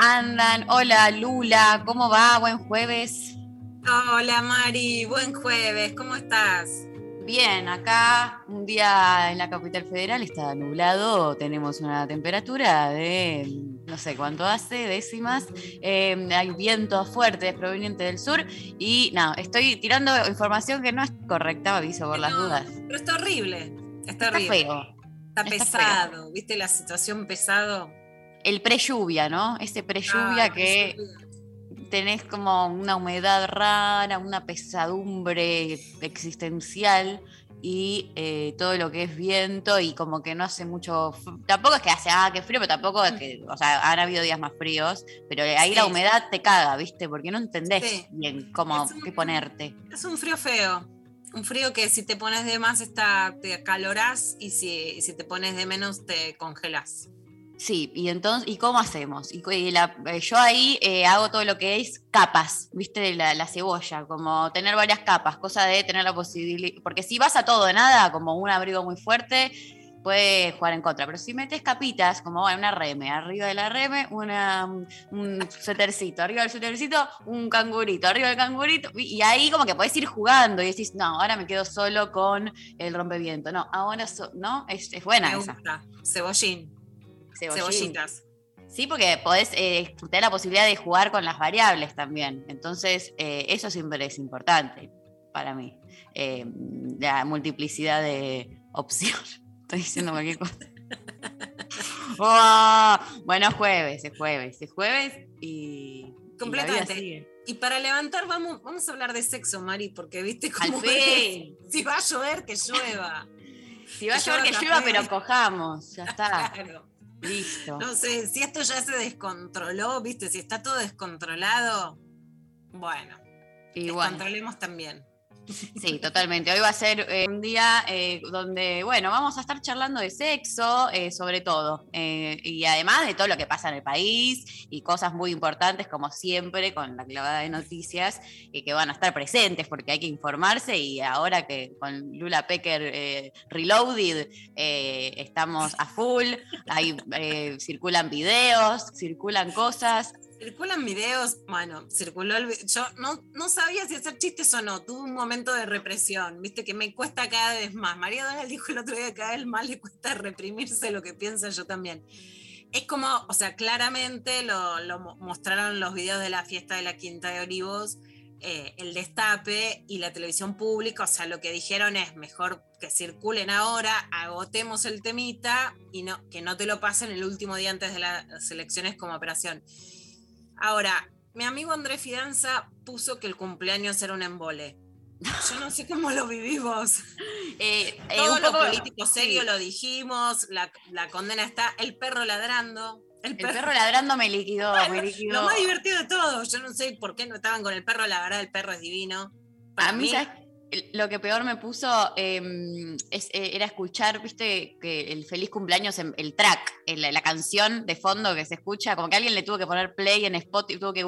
andan? Hola Lula, ¿cómo va? Buen jueves. Hola Mari, buen jueves, ¿cómo estás? Bien, acá un día en la capital federal está nublado, tenemos una temperatura de no sé cuánto hace, décimas, eh, hay vientos fuertes provenientes del sur y no, estoy tirando información que no es correcta, aviso por las dudas. Pero está horrible, está Está horrible. feo. Está está pesado, ¿viste la situación pesado? El pre-lluvia, ¿no? Ese pre-lluvia que tenés como una humedad rara, una pesadumbre existencial y eh, todo lo que es viento y como que no hace mucho, tampoco es que hace, ah, qué frío, pero tampoco es que, o sea, han habido días más fríos, pero ahí la humedad te caga, ¿viste? Porque no entendés Sí. bien cómo, Es un- qué ponerte. Es un frío feo. Un frío que si te pones de más está, te acalorás y si, y si te pones de menos te congelás. Sí, y entonces, ¿y cómo hacemos? Y, la- eh, yo ahí eh, hago todo lo que es capas, ¿viste? La, la cebolla, como tener varias capas, cosa de tener la posibilidad, porque si vas a todo de nada, como un abrigo muy fuerte, puede jugar en contra, pero si metes capitas, como bueno, una reme, arriba de la reme, una, un suétercito, arriba del suétercito, un cangurito, arriba del cangurito, y y ahí como que podés ir jugando y decís, no, ahora me quedo solo con el rompeviento, no, ahora, so- ¿no? Es, es buena Me esa. gusta. Cebollín, Cebollín. cebollitas. Sí, porque podés eh, tener la posibilidad de jugar con las variables también. Entonces, eh, eso siempre es importante para mí. Eh, la multiplicidad de opciones. Estoy diciendo cualquier cosa. ¡Oh! Bueno, es jueves, es jueves, es jueves y. Completamente. Y para levantar, vamos, vamos a hablar de sexo, Mari, porque viste cómo es. Si va a llover, que llueva. Si va a llover, que llueva pero cojamos. Ya está. Claro. Listo. No sé, si esto ya se descontroló, viste, si está todo descontrolado, bueno, Y bueno. descontrolemos también. Sí, totalmente. Hoy va a ser eh, un día eh, donde, bueno, vamos a estar charlando de sexo, eh, sobre todo, y además de todo lo que pasa en el país y cosas muy importantes, como siempre, con la clavada de noticias, y que van a estar presentes porque hay que informarse. Y ahora que con Lula Pecker Reloaded estamos a full, ahí circulan videos, circulan cosas. Circulan videos, bueno, circuló el Yo no, no sabía si hacer chistes o no, tuve un momento de represión, viste, que me cuesta cada vez más. María Donald dijo el otro día que cada vez más le cuesta reprimirse lo que piensa yo también. Es como, o sea, claramente lo, lo mo- mostraron los videos de la fiesta de la Quinta de Olivos, eh, el destape y la televisión pública, o sea, lo que dijeron es mejor que circulen ahora, agotemos el temita y no, que no te lo pasen el último día antes de las elecciones como operación. Ahora, mi amigo Andrés Fidanza puso que el cumpleaños era un embole. Yo no sé cómo lo vivimos. Eh, eh, Todo un lo poco- político serio sí. lo dijimos, la, la condena está, el perro ladrando. El El perro, ladrando me liquidó, me liquidó. lo más divertido de todo. Yo no sé por qué no estaban con el perro, la verdad, el perro es divino. Para a mí. Lo que peor me puso eh, es, eh, era escuchar, viste, que el feliz cumpleaños, en- el track, el- la canción de fondo que se escucha, como que alguien le tuvo que poner play en Spotify, tuvo que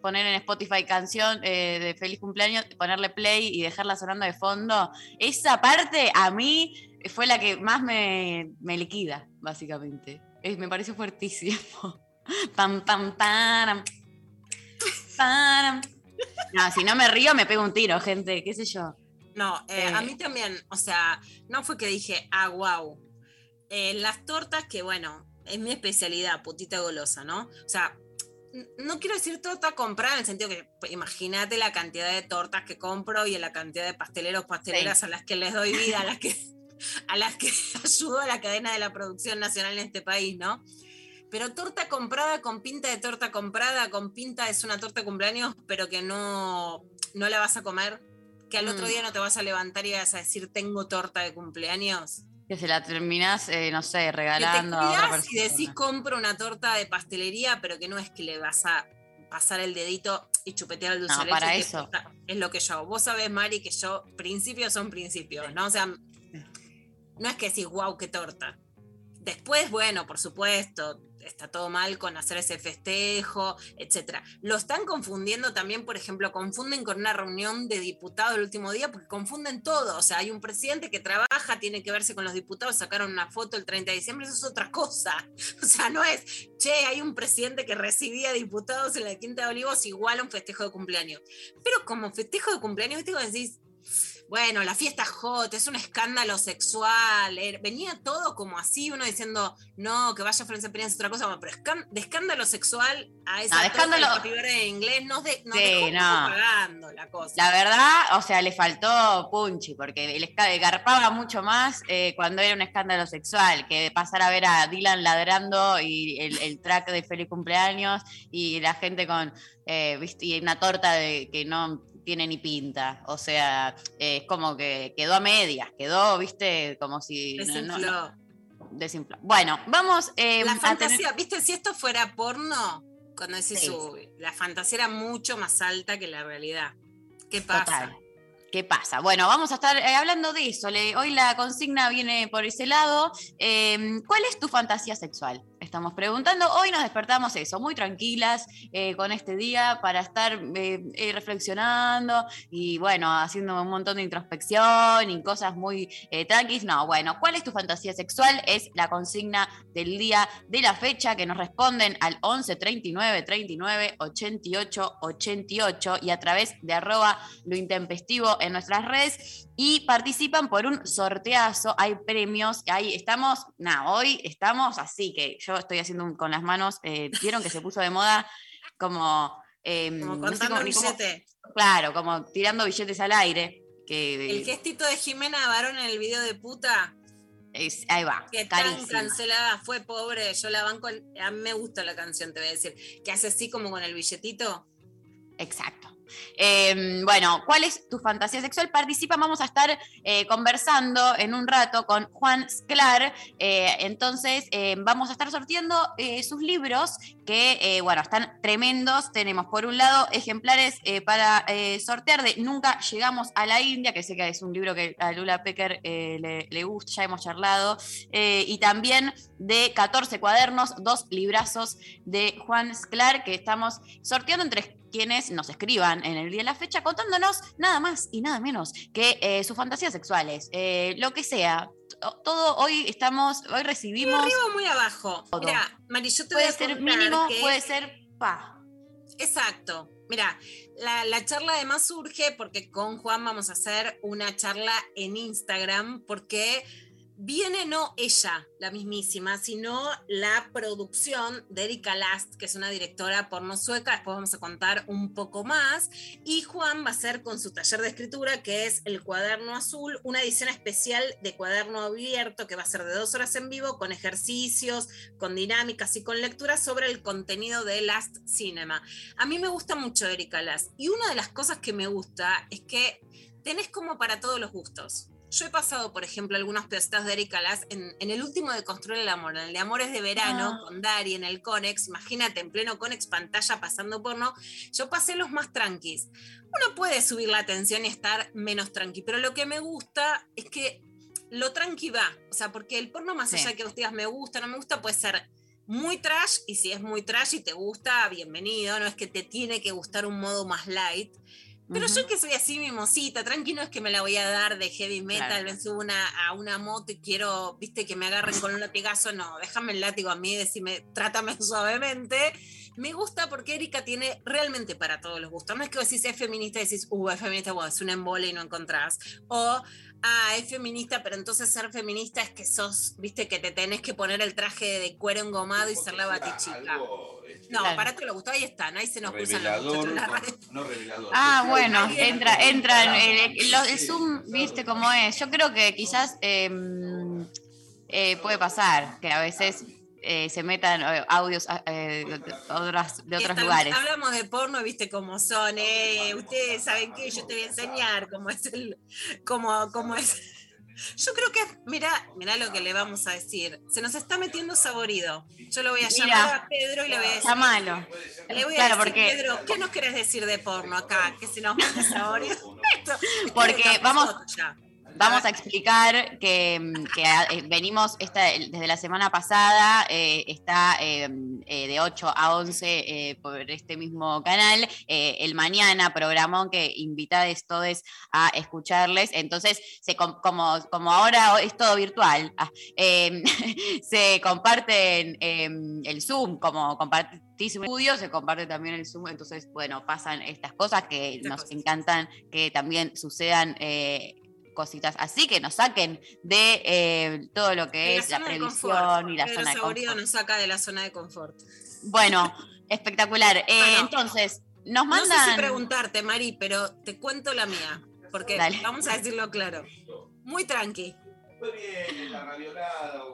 poner en Spotify canción eh, de feliz cumpleaños, ponerle play y dejarla sonando de fondo. Esa parte a mí fue la que más me, me liquida, básicamente. Me pareció fuertísimo. Pam, pam, param. Param. No, si no me río, me pego un tiro, gente, qué sé yo. No, eh, Eh. a mí también, o sea, no fue que dije, ah, wow. las tortas, que bueno, es mi especialidad, putita golosa, ¿no? O sea, no quiero decir torta comprada en el sentido que pues, imagínate la cantidad de tortas que compro y la cantidad de pasteleros, pasteleras a las que les doy vida, a las que, a las que ayudo a la cadena de la producción nacional en este país, ¿no? Pero torta comprada con pinta de torta comprada, con pinta es una torta de cumpleaños, pero que no, no la vas a comer, que al otro Mm. día no te vas a levantar y vas a decir tengo torta de cumpleaños. Que se la terminás, eh, no sé, Que te regalando a otra y decís compro una torta de pastelería, pero que no es que le vas a pasar el dedito y chupetear el dulce No, de leche, que. Es lo que yo. Vos sabés, Mari, que yo, principios son principios, ¿no? O sea, no es que decís, wow, qué torta. Después, bueno, por supuesto, está todo mal con hacer ese festejo, etcétera. Lo están confundiendo también, por ejemplo, confunden con una reunión de diputados el último día porque confunden todo. O sea, hay un presidente que trabaja, tiene que verse con los diputados, sacaron una foto el 30 de diciembre, eso es otra cosa. O sea, no es, che, hay un presidente que recibía diputados en la Quinta de Olivos igual a un festejo de cumpleaños. Pero como festejo de cumpleaños. Vos decís, bueno, la fiesta hot, es un escándalo sexual. eh, Venía todo como así, uno diciendo, no, que vaya Florencia Peña es otra cosa, bueno, pero de escándalo sexual a esa No, de escándalo- en inglés nos, de, nos Sí, dejó no. pagando la cosa. La verdad, o sea, le faltó punchi, porque el garpaba mucho más eh, cuando era un escándalo sexual, que pasar a ver a Dylan ladrando y el, el track de feliz cumpleaños y la gente con, eh, y una torta de, que no tiene ni pinta. O sea, eh, es como que quedó a medias, quedó, viste, como si... no- Desinfló. no- desinfló. Bueno, vamos eh, la tener- fantasía, viste, si esto fuera porno, cuando decís, Sí. "Uy, la fantasía era mucho más alta que la realidad. ¿Qué pasa? Total. ¿Qué pasa? Bueno, vamos a estar eh, hablando de eso. Le- hoy la consigna viene por ese lado. Eh, ¿Cuál es tu fantasía sexual? Estamos preguntando. Hoy nos despertamos eso, muy tranquilas eh, con este día para estar eh, eh, reflexionando y bueno, haciendo un montón de introspección y cosas muy eh. No, bueno, ¿cuál es tu fantasía sexual? Es la consigna del día de la fecha que nos responden al 11 39 39 88 88 y a través de arroba lo intempestivo en nuestras redes y participan por un sorteazo, hay premios, ahí estamos, nada, hoy estamos así que yo estoy haciendo un- con las manos, eh, vieron que se puso de moda como... em, Como no sé contando cómo- ni cómo- billete. claro, como tirando billetes al aire. Que El gestito de Jimena Barón en el video de puta, es- ahí va, que tan carísimo. cancelada fue, pobre. Yo la banco. A mí me gusta la canción, te voy a decir. Que hace así como con el billetito. Exacto. Eh, bueno, ¿cuál es tu fantasía sexual? Participa, vamos a estar eh, conversando en un rato con Juan Sclar. Eh, entonces, eh, vamos a estar sorteando eh, sus libros que, bueno, están tremendos. Tenemos, por un lado, ejemplares para sortear de Nunca llegamos a la India, que sé que es un libro que a Lula Pecker le, le gusta, ya hemos charlado. Y también de 14 cuadernos, dos librazos de Juan Sclar, que estamos sorteando entre quienes nos escriban en el día de la fecha contándonos nada más y nada menos que eh, sus fantasías sexuales, eh, lo que sea. To- Todo hoy estamos, hoy recibimos, Arriba o muy abajo. Mira, Mari, yo te voy puede a ser mínimo, que- puede ser pa. Exacto. Mira, la, la charla además surge porque con Juan vamos a hacer una charla en Instagram porque viene no ella, la mismísima, sino la producción de Erika Last, que es una directora porno sueca, después vamos a contar un poco más, y Juan va a hacer con su taller de escritura, que es el cuaderno azul, una edición especial de cuaderno abierto que va a ser de dos horas en vivo, con ejercicios, con dinámicas y con lecturas sobre el contenido de Last Cinema. A mí me gusta mucho Erika Last, y una de las cosas que me gusta es que tenés como para todos los gustos. Yo he pasado, por ejemplo, algunos pedacitos de Erika Last en, en el último de Construir el Amor, en el de Amores de Verano, Ah. con Dari en el Conex. Imagínate, en pleno Conex, pantalla pasando porno. Yo pasé los más tranquis. Uno puede subir la atención y estar menos tranqui, pero lo que me gusta es que lo tranqui va. O sea, porque el porno, más Sí. allá de que vos digas me gusta, no me gusta, puede ser muy trash. Y si es muy trash y te gusta, bienvenido. No es que te tiene que gustar un modo más light. Pero yo que soy así mimosita, tranquilo es que me la voy a dar de heavy metal, Claro. me subo una, a una moto y quiero, viste, que me agarren con un latigazo, no, déjame el látigo a mí, decime, trátame suavemente. Me gusta porque Erika tiene realmente para todos los gustos. No es que vos decís es feminista y decís, uh, es feminista, bueno, es un embole y no encontrás. O ah, es feminista, pero entonces ser feminista es que sos, viste, que te tenés que poner el traje de cuero engomado y ser la batichica. Algo, este, No, Claro. para te lo gustó, ahí están, ahí se nos cruzan los revelador, muchachos en la no, no revelador. Ah, pero bueno, entra, entra el, el- lo- el Zoom, viste cómo es. Yo creo que quizás eh, eh, puede pasar que a veces eh, se metan eh, audios eh, de, otras, otros lugares. Hablamos de porno, viste cómo son, eh, ustedes saben que yo te voy a enseñar cómo es el, cómo, cómo es. Yo creo que, mira, mira lo que le vamos a decir. Se nos está metiendo saborido. Yo lo voy a Mira. llamar a Pedro y le voy a decir. Está malo. Le voy a Claro, decir, porque- Pedro, ¿qué nos querés decir de porno acá? Que se nos mete saborido. Esto- Porque vamos- ya. Vamos a explicar que, que, eh, venimos esta, desde la semana pasada, eh, está eh, de 8 a 11 eh, por este mismo canal, el mañana programón que invitades todos a escucharles. Entonces, se, como, como ahora es todo virtual, ah, eh, se comparten eh, el Zoom, como compartís un estudio, se comparte también el Zoom. Entonces, bueno, pasan estas cosas que Estas nos cosas. encantan que también sucedan. eh, cositas así que nos saquen de eh, todo lo que De es la previsión y la Pedro zona de confort. nos saca de la zona de confort. Bueno, espectacular. Eh, Bueno. entonces, nos No sé si mandan. preguntarte, Mari, pero te cuento la mía. Porque Dale. vamos a decirlo claro. Muy tranqui. Fue bien, la raviolada. o-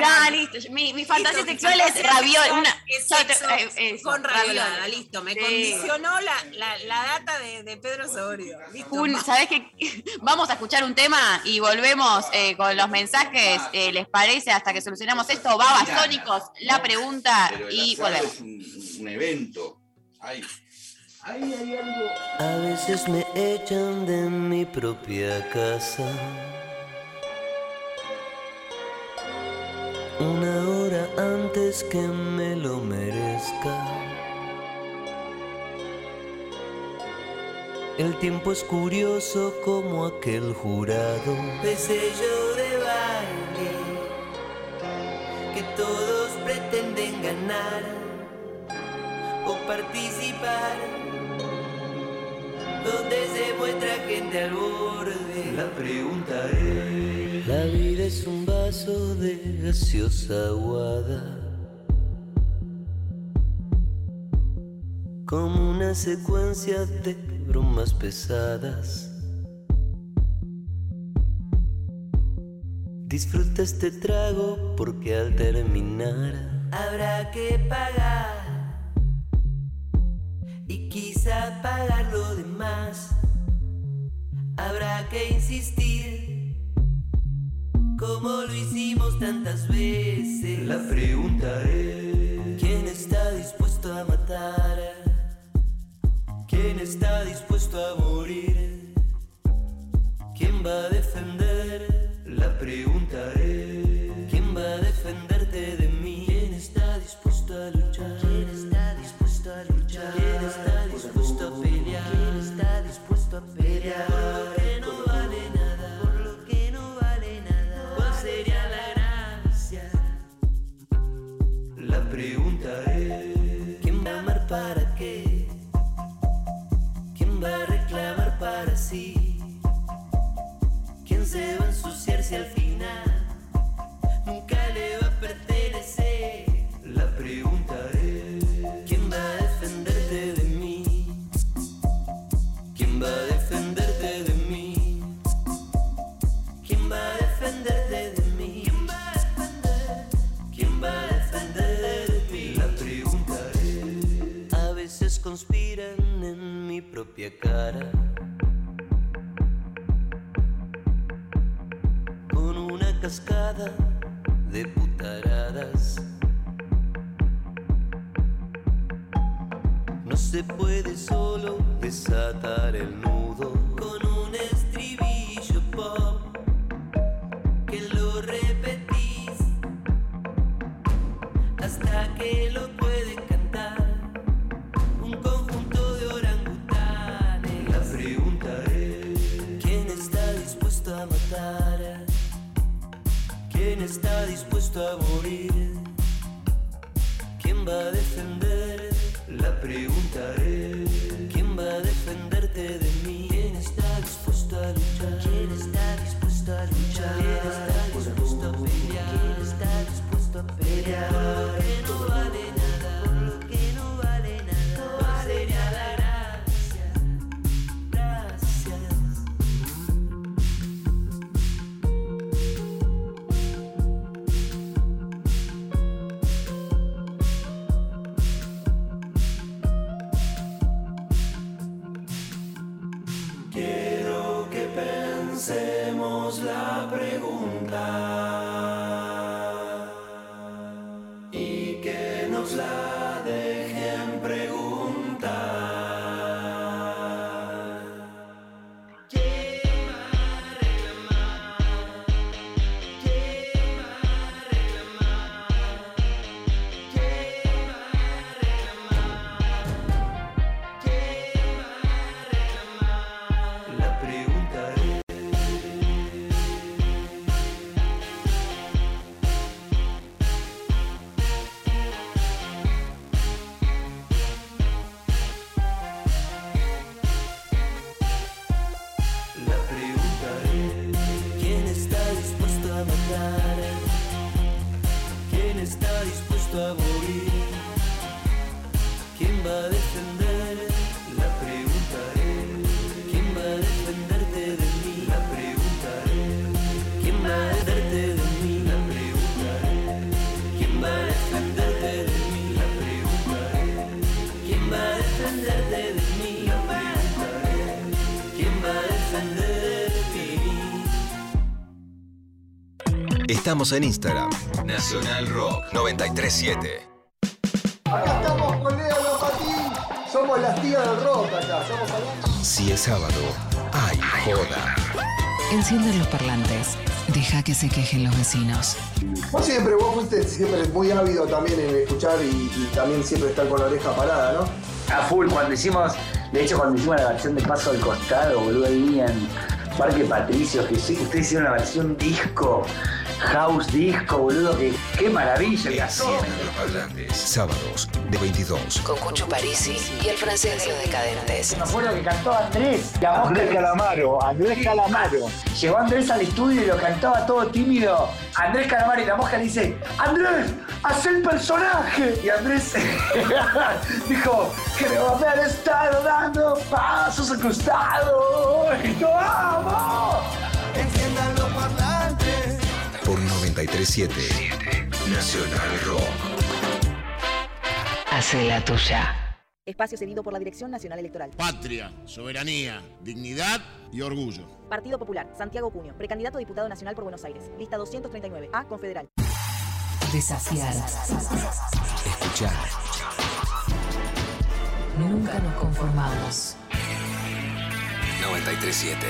Ya, listo. Mi, mi fantasía Listo, sexual fantasía es raviol. sexual Una, es yo te- sexo eh, eso, con raviolada. raviolada, listo. Me Sí. condicionó la, la, la data de, de Pedro Saborio. Listo. Un, ¿Sabés qué? Vamos a escuchar un tema y volvemos eh, con los mensajes. eh, ¿Les parece? Hasta que solucionamos esto. Babasónicos, la pregunta Pero y volvemos. es un, un evento. Ay, ahí hay algo. A veces me echan de mi propia casa. Una hora antes que me lo merezca. El tiempo es curioso como aquel jurado de sello de baile que todos pretenden ganar o participar donde se muestra gente al borde. La pregunta es: La vida es un vaso de gaseosa aguada. Como una secuencia de bromas pesadas. Disfruta este trago porque al terminar habrá que pagar y quizá pagar lo demás. Habrá que insistir, como lo hicimos tantas veces. La pregunta es: ¿quién está dispuesto a matar? ¿Quién está dispuesto a morir? ¿Quién va a defender? La pregunta es: cara. Con una cascada de putaradas. No se puede solo desatar el nudo con un estribillo pop que lo repetís hasta que lo Quién está dispuesto a morir? ¿Quién va a defender? La preguntaré. ¿Quién va a defenderte de mí? ¿Quién está dispuesto a luchar? ¿Quién está dispuesto a luchar? ¿Quién está dispuesto a pelear? ¿Quién está dispuesto a pelear? Estamos en Instagram. Nacional Rock 937. Acá estamos con Leo Lopatín. Somos las tías del rock acá. Somos amigos. Si es sábado, hay joda. Encienden los parlantes. Deja que se quejen los vecinos. Vos siempre, vos fuiste siempre muy ávido también en escuchar y, y también siempre estar con la oreja parada, ¿no? A full, cuando hicimos, de hecho cuando hicimos la versión de Paso al Costado, boludo, ahí en Parque Patricios, que sí, ustedes hicieron la versión disco, house disco, boludo, que qué maravilla que parlantes. Sábados de 22. Con Cucho Parisi y el francés de los decadentes. Me acuerdo que cantó Andrés, la mosca Andrés que- Calamaro, Andrés Calamaro. Llegó Andrés al estudio y lo cantaba todo tímido. Andrés Calamaro y la mosca le dice, Andrés, haz el personaje. Y Andrés dijo, creo haber estado dando pasos al costado. Y yo amo. 937. Nacional Rock. Hace la tuya. Espacio cedido por la Dirección Nacional Electoral. Patria, soberanía, dignidad y orgullo. Partido Popular, Santiago Cuño, precandidato a diputado nacional por Buenos Aires. Lista 239, A, Confederal. Desafiar. Escuchar. Nunca nos conformamos. 937.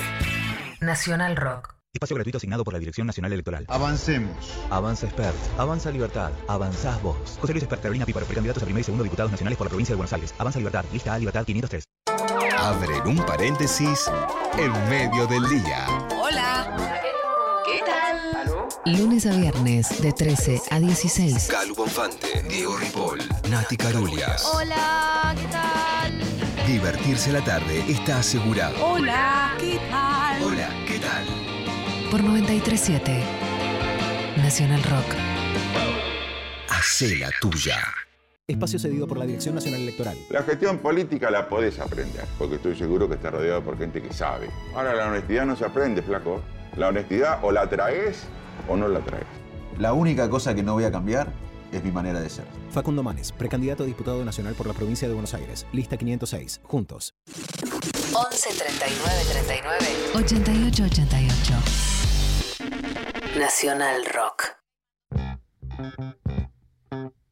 Nacional Rock. Espacio gratuito asignado por la Dirección Nacional Electoral. Avancemos. Avanza Expert. Avanza Libertad. Avanzás vos. José Luis Expert, Carolina Píparo, precandidatos a primer y segundo diputados nacionales por la provincia de Buenos Aires. Avanza Libertad. Lista A Libertad 503. Abren un paréntesis en medio del día. Hola. ¿Qué tal? Lunes a viernes de 13 a 16. Calu Bonfante, Diego Ripoll, Nati Carulias. Hola, ¿qué tal? Divertirse la tarde está asegurado. Hola, ¿qué tal? Hola. Por 937. Nacional Rock. Hacé la tuya. Espacio cedido por la Dirección Nacional Electoral. La gestión política la podés aprender, porque estoy seguro que estás rodeado por gente que sabe. Ahora, la honestidad no se aprende, flaco. La honestidad o la traes o no la traes. La única cosa que no voy a cambiar es mi manera de ser. Facundo Manes, precandidato a diputado nacional por la provincia de Buenos Aires. Lista 506. Juntos. 11 39 39 88 88. Nacional Rock.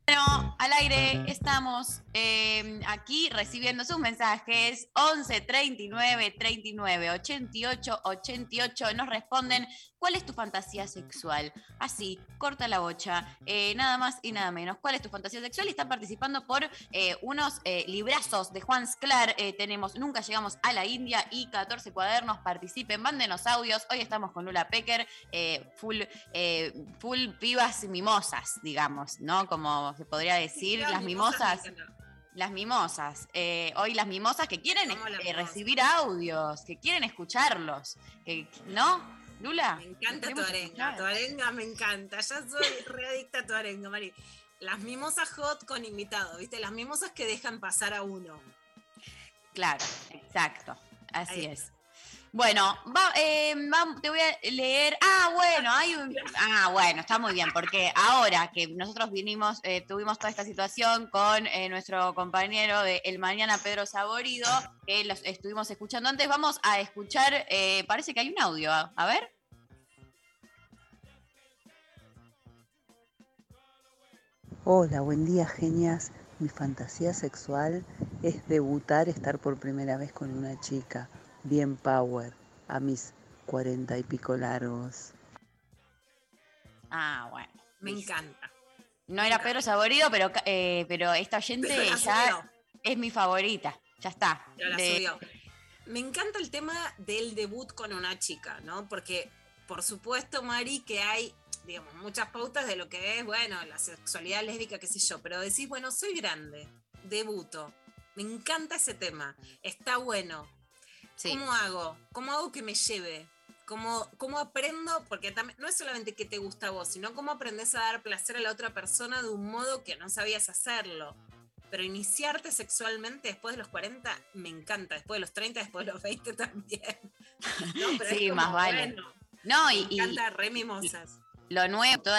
Bueno, al aire estamos eh, aquí recibiendo sus mensajes 11 39 39 88 88 nos responden ¿cuál es tu fantasía sexual? Así, corta la bocha, eh, nada más y nada menos. ¿Cuál es tu fantasía sexual? Y están participando por eh, unos eh, librazos de Juan Sclar. Tenemos Nunca llegamos a la India y 14 cuadernos. Participen, mándenos audios. Hoy estamos con Lula Pecker, full, full vivas mimosas, digamos, ¿no? Como se podría decir, Las las mimosas mimosas. Las mimosas. Eh, hoy las mimosas que quieren eh, recibir audios, que quieren escucharlos. Que, ¿No? Lula. Me encanta tu arenga, tu arenga me encanta. Ya soy readicta a tu arenga, Mari. Las mimosas hot con invitado, ¿viste? Las mimosas que dejan pasar a uno. Claro, exacto. Así es. Bueno, va, eh, te voy a leer. Ah, bueno, hay un... Ah, bueno, está muy bien, porque ahora que nosotros vinimos, eh, tuvimos toda esta situación con eh, nuestro compañero de El Mañana, Pedro Saborido, que los estuvimos escuchando antes, vamos a escuchar, eh, parece que hay un audio, a ver. Hola, buen día, genias. Mi fantasía sexual es debutar, estar por primera vez con una chica bien power, a mis cuarenta y pico largos. Ah, bueno. Me encanta. No era Pedro Saborido, pero, eh, pero esta oyente Pero la ya es mi favorita. Ya está. Ya la De- subió. Me encanta el tema del debut con una chica, ¿no? Porque, por supuesto, Mari, que hay, digamos, muchas pautas de lo que es, bueno, la sexualidad lésbica, qué sé yo, pero decís, bueno, soy grande, debuto. Me encanta ese tema. Está bueno. ¿Cómo hago? ¿Cómo hago que me lleve? ¿Cómo, ¿Cómo aprendo? Porque también no es solamente que te gusta a vos, sino cómo aprendes a dar placer a la otra persona de un modo que no sabías hacerlo. Pero iniciarte sexualmente después de los 40 me encanta, después de los 30, después de los 20 también. No, Sí, como, más vale. bueno, No, me y, y encanta re mimosas. Lo nuevo, todo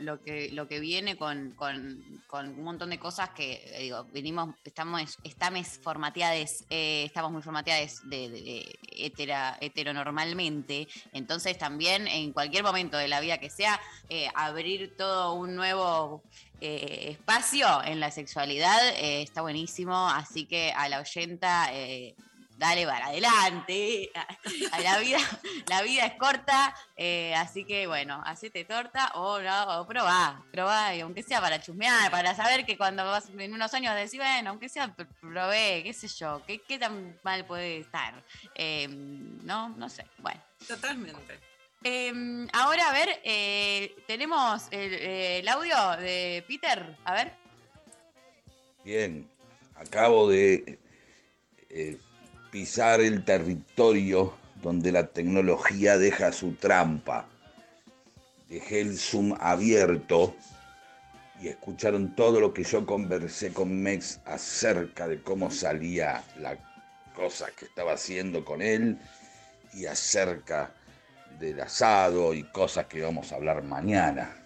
lo, que, lo que viene con, con- un montón de cosas que, eh, digo, venimos, estamos, estamos eh, estamos muy formateadas de, de- de hetera- heteronormalmente, entonces también en cualquier momento de la vida que sea, eh, abrir todo un nuevo espacio en la sexualidad está buenísimo, así que a la oyenta... Dale para adelante, a la vida, la vida es corta, eh, así que bueno, hacete torta o, no, o probá, probá, y aunque sea para chusmear, para saber que cuando vas en unos años decís, bueno, aunque sea pr- probé, qué sé yo, qué, qué tan mal puede estar, Eh, no, no sé, bueno. Totalmente. Eh, ahora, a ver, eh, tenemos el, el audio de Peter, a ver. Bien, acabo de eh, pisar el territorio donde la tecnología deja su trampa. Dejé el Zoom abierto y escucharon todo lo que yo conversé con Mex acerca de cómo salía la cosa que estaba haciendo con él y acerca del asado y cosas que vamos a hablar mañana.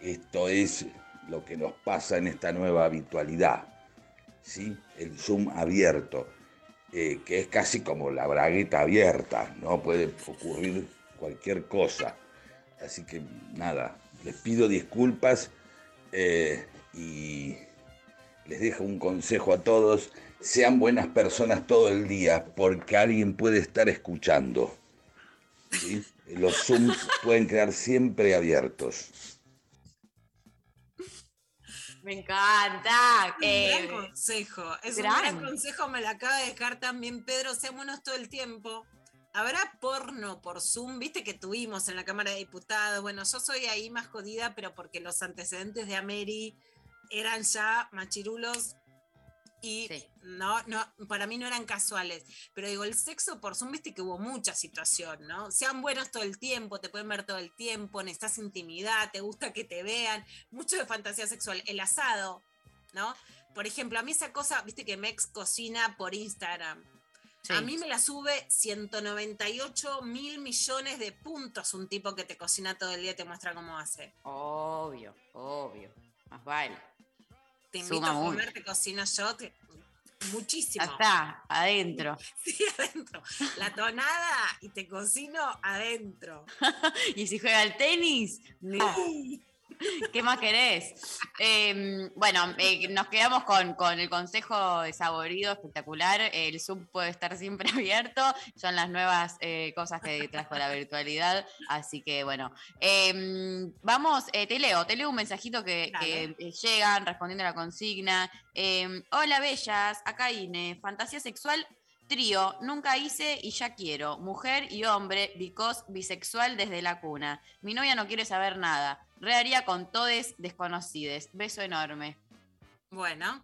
Esto es lo que nos pasa en esta nueva habitualidad. ¿sí? El Zoom abierto, eh, que es casi como la bragueta abierta, ¿no? Puede ocurrir cualquier cosa. Así que nada, les pido disculpas eh, y les dejo un consejo a todos. Sean buenas personas todo el día porque alguien puede estar escuchando. Los Zooms pueden quedar siempre abiertos. Me encanta. Un eh, gran consejo. Es gran. un gran consejo, me lo acaba de dejar también Pedro. Seámonos todo el tiempo. ¿Habrá porno por Zoom? Viste que tuvimos en la Cámara de Diputados. Bueno, yo soy ahí más jodida, pero porque los antecedentes de Ameri eran ya machirulos y no, no, para mí no eran casuales. Pero digo, el sexo por Zoom, viste que hubo mucha situación, ¿no? Sean buenos todo el tiempo, te pueden ver todo el tiempo, necesitas intimidad, te gusta que te vean, mucho de fantasía sexual. El asado, ¿no? Por ejemplo, a mí esa cosa, viste que Mex cocina por Instagram. A mí me la sube 198 mil millones de puntos un tipo que te cocina todo el día y te muestra cómo hace. Obvio, obvio. Más vale. Te invito Suma a mucho. comer, te cocino yo, te- muchísimo. Está, adentro. Sí, adentro. La tonada y te cocino adentro. y si juega al tenis, no. ¿qué más querés? Eh, bueno, eh, nos quedamos con, con el consejo de saborido espectacular. El Zoom puede estar siempre abierto. Son las nuevas eh, cosas que trajo la virtualidad. Así que bueno, eh, vamos, eh, te leo, te leo un mensajito que, que, llegan respondiendo a la consigna. Eh, Hola, bellas, acá Ine, fantasía sexual Trío, nunca hice y ya quiero. Mujer y hombre, because bisexual desde la cuna. Mi novia no quiere saber nada. Re haría con todes desconocides. Beso enorme. Bueno,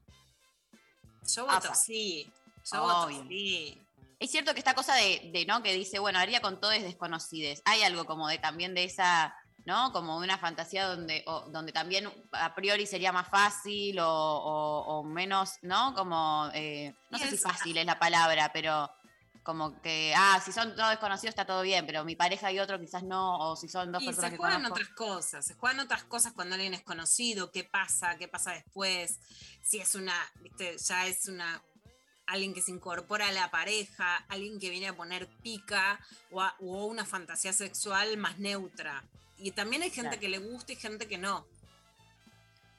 yo voto Apa. sí. Yo voto sí. Es cierto que esta cosa de, de, ¿no? Que dice, bueno, haría con todes desconocides. Hay algo como de también de esa, ¿no? Como una fantasía donde, o- donde también a priori sería más fácil o, o- o menos, ¿no? Como, eh, no sé si fácil es la palabra, pero como que, ah, si son todos desconocidos está todo bien, pero mi pareja y otro quizás no, o si son dos Y personas se juegan otras cosas, se juegan otras cosas cuando alguien es conocido, qué pasa, qué pasa después, si es una, viste, ya es una alguien que se incorpora a la pareja, alguien que viene a poner pica o, a- o una fantasía sexual más neutra. Y también hay gente Claro. que le gusta y gente que no.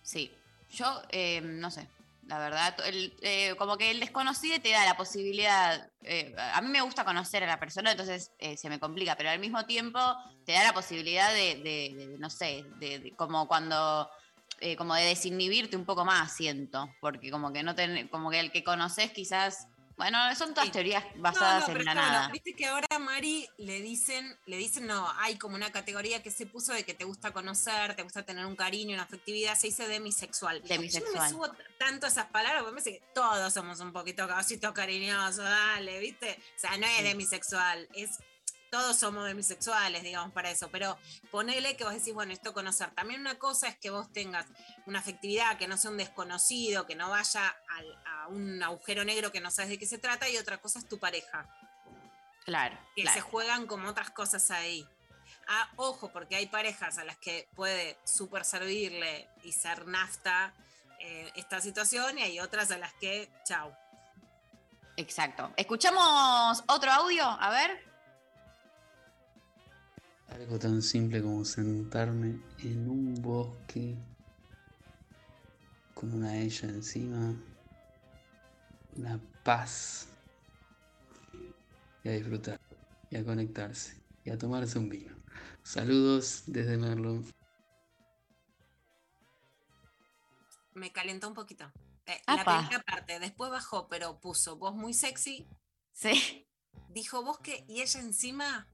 Sí, yo eh, no sé, la verdad, el, eh, como que el desconocido te da la posibilidad, eh, a mí me gusta conocer a la persona, entonces eh, se me complica, pero al mismo tiempo te da la posibilidad de, de- de- no sé, de, como cuando, como de desinhibirte un poco más, siento, porque como que no ten- como que el que conoces quizás, bueno, son todas teorías basadas No, no, pero en la nada. Viste que ahora a Mari le dicen, le dicen, no, hay como una categoría que se puso de que te gusta conocer, te gusta tener un cariño, una afectividad, se dice demisexual. Yo no me Demisexual. subo tanto a esas palabras, porque me parece que todos somos un poquito cositos cariñosos, dale, ¿viste? O sea, no es demisexual, es todos somos demisexuales, digamos, para eso, pero ponele que vos decís, bueno, esto conocer. También una cosa es que vos tengas una afectividad, que no sea un desconocido, que no vaya al- a un agujero negro que no sabes de qué se trata, y otra cosa es tu pareja, Claro, que claro. se juegan como otras cosas ahí. Ah, ojo, porque hay parejas a las que puede súper servirle y ser nafta eh, esta situación, y hay otras a las que, chau. Exacto. ¿Escuchamos otro audio? A ver. Algo tan simple como sentarme en un bosque con una ella encima, una paz y a disfrutar y a conectarse y a tomarse un vino. Saludos desde Merlo. Me calentó un poquito. Eh, la primera parte, después bajó, pero puso voz muy sexy. Sí. Dijo bosque y ella encima.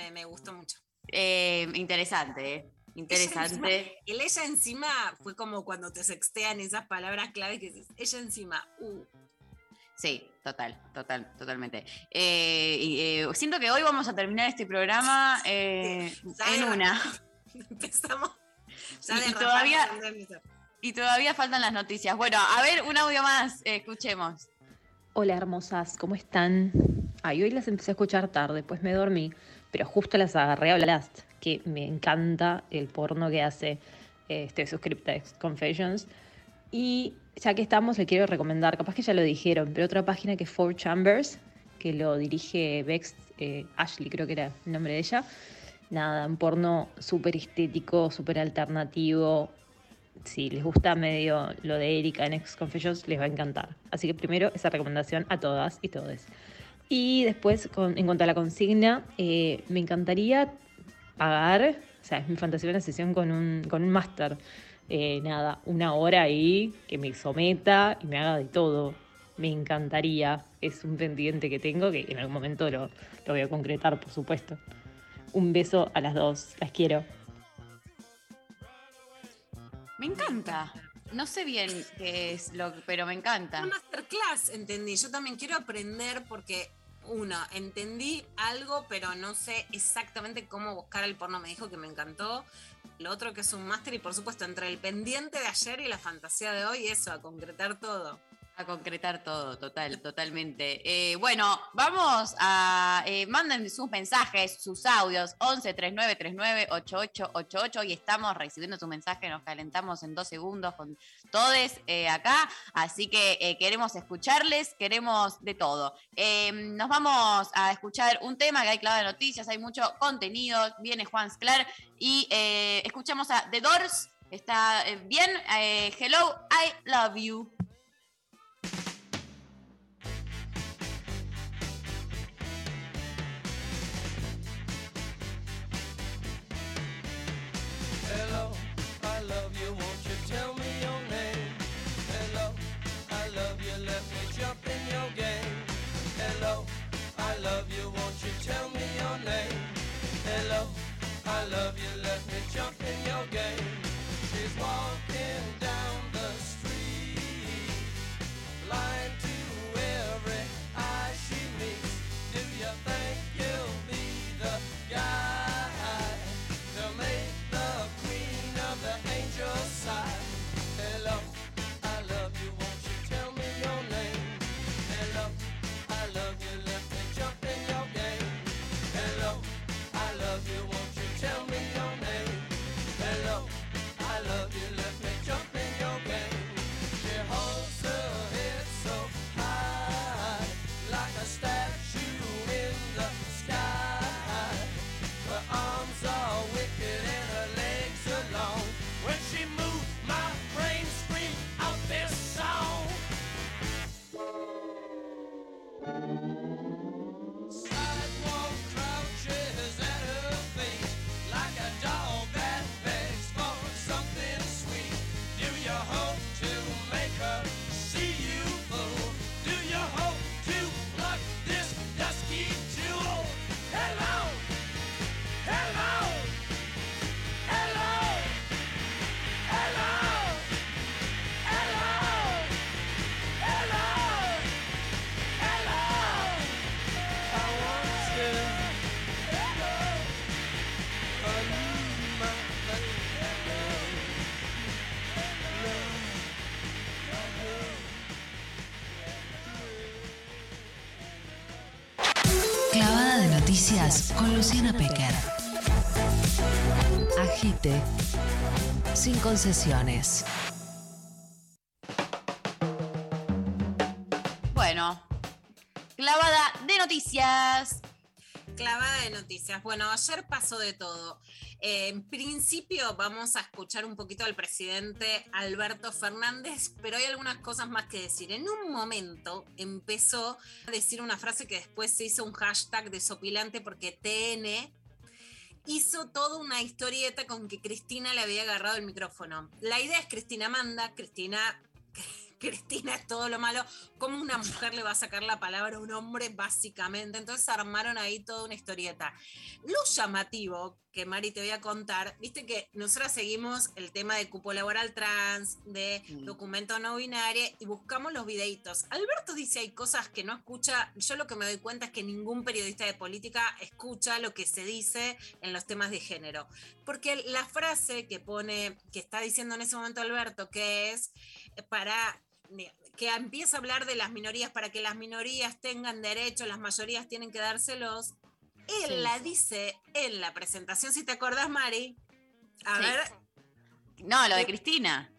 Me, me gustó mucho. Eh, interesante, ¿eh? Interesante. El ella encima fue como cuando te sextean esas palabras clave que dices, ella encima, uh, Sí, total, total, totalmente. Eh, eh, siento que hoy vamos a terminar este programa eh, en una. empezamos. Ya Y- todavía-. Y todavía faltan las noticias. Bueno, a ver, un audio más, eh, escuchemos. Hola hermosas, ¿cómo están? Ay, hoy las empecé a escuchar tarde, pues me dormí, pero justo las agarré a Blast, que me encanta el porno que hace eh, este Suscriptex Confessions. Y ya que estamos, le quiero recomendar, capaz que ya lo dijeron, pero otra página que es Four Chambers, que lo dirige Bex eh, Ashley, creo que era el nombre de ella. Nada, un porno súper estético, súper alternativo, si les gusta medio lo de Erika en Ex Confessions, les va a encantar. Así que primero esa recomendación a todas y todos. Y después, con- en cuanto a la consigna, eh, me encantaría pagar, o sea, es mi fantasía una sesión con un, con un máster. Eh, nada, una hora ahí que me someta y me haga de todo. Me encantaría. Es un pendiente que tengo que en algún momento lo, lo voy a concretar, por supuesto. Un beso a las dos. Las quiero. Me encanta. No sé bien qué es lo pero me encanta. Una masterclass, entendí. Yo también quiero aprender porque, uno, entendí algo, pero no sé exactamente cómo buscar el porno. Me dijo que me encantó. Lo otro que es un máster y, por supuesto, entre el pendiente de ayer y la fantasía de hoy, eso, a concretar todo. A concretar todo, total, totalmente. Eh, bueno, vamos a. eh, manden sus mensajes, sus audios, 11 39 39 8888 y estamos recibiendo tu mensaje. Nos calentamos en dos segundos con todos acá. Así que eh, queremos escucharles, queremos de todo. Eh, nos vamos a escuchar un tema que hay clave de noticias, hay mucho contenido. Viene Juan Sclar y eh, escuchamos a The Doors. Está eh, bien. Eh, hello, I love you. Hello, I love you, won't you tell me your name? Hello, I love you, let me jump in your game. Hello, I love you, won't you tell me your name? Hello, I love you, let me jump in your game. Noticias con Luciana Pecker. Agite sin concesiones. Bueno, clavada de noticias. Clavada de noticias. Bueno, ayer pasó de todo. En principio vamos a escuchar un poquito al presidente Alberto Fernández, pero hay algunas cosas más que decir. En un momento empezó a decir una frase que después se hizo un hashtag desopilante porque TN hizo toda una historieta con que Cristina le había agarrado el micrófono. La idea es Cristina manda, Cristina Cristina es todo lo malo. ¿Cómo una mujer le va a sacar la palabra a un hombre, básicamente? Entonces armaron ahí toda una historieta. Lo llamativo que Mari te voy a contar, viste que nosotros seguimos el tema de cupo laboral trans, de documento no binario y buscamos los videitos. Alberto dice hay cosas que no escucha. Yo lo que me doy cuenta es que ningún periodista de política escucha lo que se dice en los temas de género. Porque la frase que pone, que está diciendo en ese momento Alberto, que es para que empieza a hablar de las minorías para que las minorías tengan derechos, las mayorías tienen que dárselos. Él la dice en la presentación, si te acordás, Mari. A ver. No, lo de Cristina.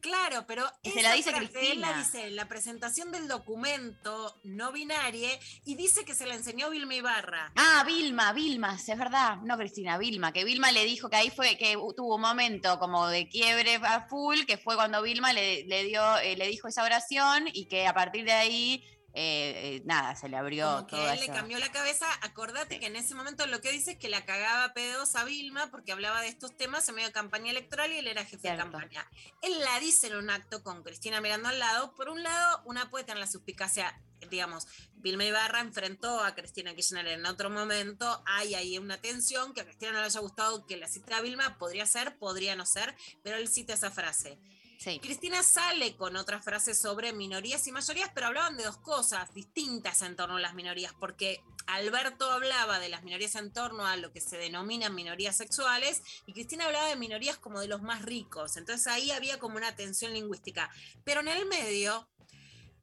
Claro, pero se la dice Cristina. La dice en la presentación del documento no binario y dice que se la enseñó Vilma Ibarra. Ah, Vilma, Vilma, es verdad. No, Cristina, Vilma, que Vilma le dijo que ahí fue que tuvo un momento como de quiebre a full, que fue cuando Vilma le, le dio, eh, le dijo esa oración y que a partir de ahí eh, eh, nada, se le abrió Como que él le cambió la cabeza. Acordate que en ese momento lo que dice es que la cagaba pedos a Vilma porque hablaba de estos temas en medio de campaña electoral y él era jefe de campaña. Él la dice en un acto con Cristina mirando al lado. Por un lado, una puede tener la suspicacia, digamos, Vilma Ibarra enfrentó a Cristina Kirchner en otro momento. Hay ahí una tensión que a Cristina no le haya gustado que la cite a Vilma. Podría ser, podría no ser, pero él cita esa frase. Cristina sale con otras frases sobre minorías y mayorías, pero hablaban de dos cosas distintas en torno a las minorías, porque Alberto hablaba de las minorías en torno a lo que se denominan minorías sexuales y Cristina hablaba de minorías como de los más ricos. Entonces ahí había como una tensión lingüística. Pero en el medio,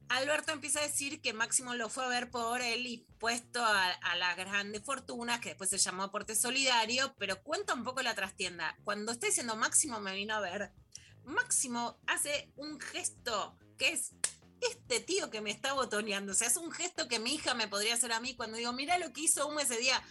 Alberto empieza a decir que Máximo lo fue a ver por el impuesto a, a las grandes fortunas, que después se llamó aporte solidario, pero cuenta un poco la trastienda. Cuando está diciendo Máximo me vino a ver, Máximo hace un gesto que es este tío que me está botoneando. O sea, es un gesto que mi hija me podría hacer a mí cuando digo, mira lo que hizo un ese día.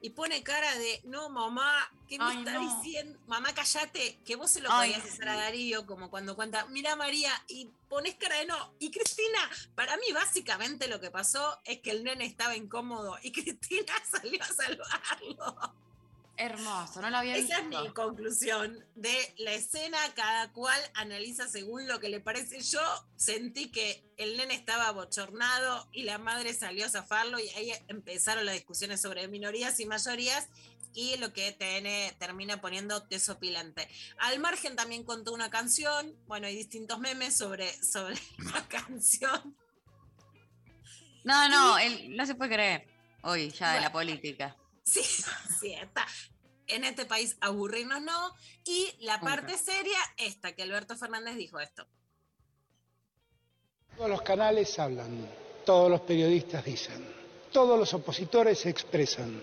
Y pone cara de, no, mamá, ¿qué me está diciendo? Mamá, cállate, que vos se lo podías hacer a Darío, como cuando cuenta, mira María, y pones cara de no. Y Cristina, para mí básicamente lo que pasó es que el nene estaba incómodo y Cristina salió a salvarlo. Hermoso, no lo había visto. Esa es mi conclusión de la escena, cada cual analiza según lo que le parece. Yo sentí que el nene estaba bochornado y la madre salió a zafarlo y ahí empezaron las discusiones sobre minorías y mayorías y lo que TN termina poniendo desopilante. Al margen también contó una canción, bueno, hay distintos memes sobre, sobre la canción. No, no, él no se puede creer hoy ya de la política. Sí, sí, está. En este país aburrirnos no. Y la parte seria, esta, que Alberto Fernández dijo esto. Todos los canales hablan, todos los periodistas dicen, todos los opositores se expresan.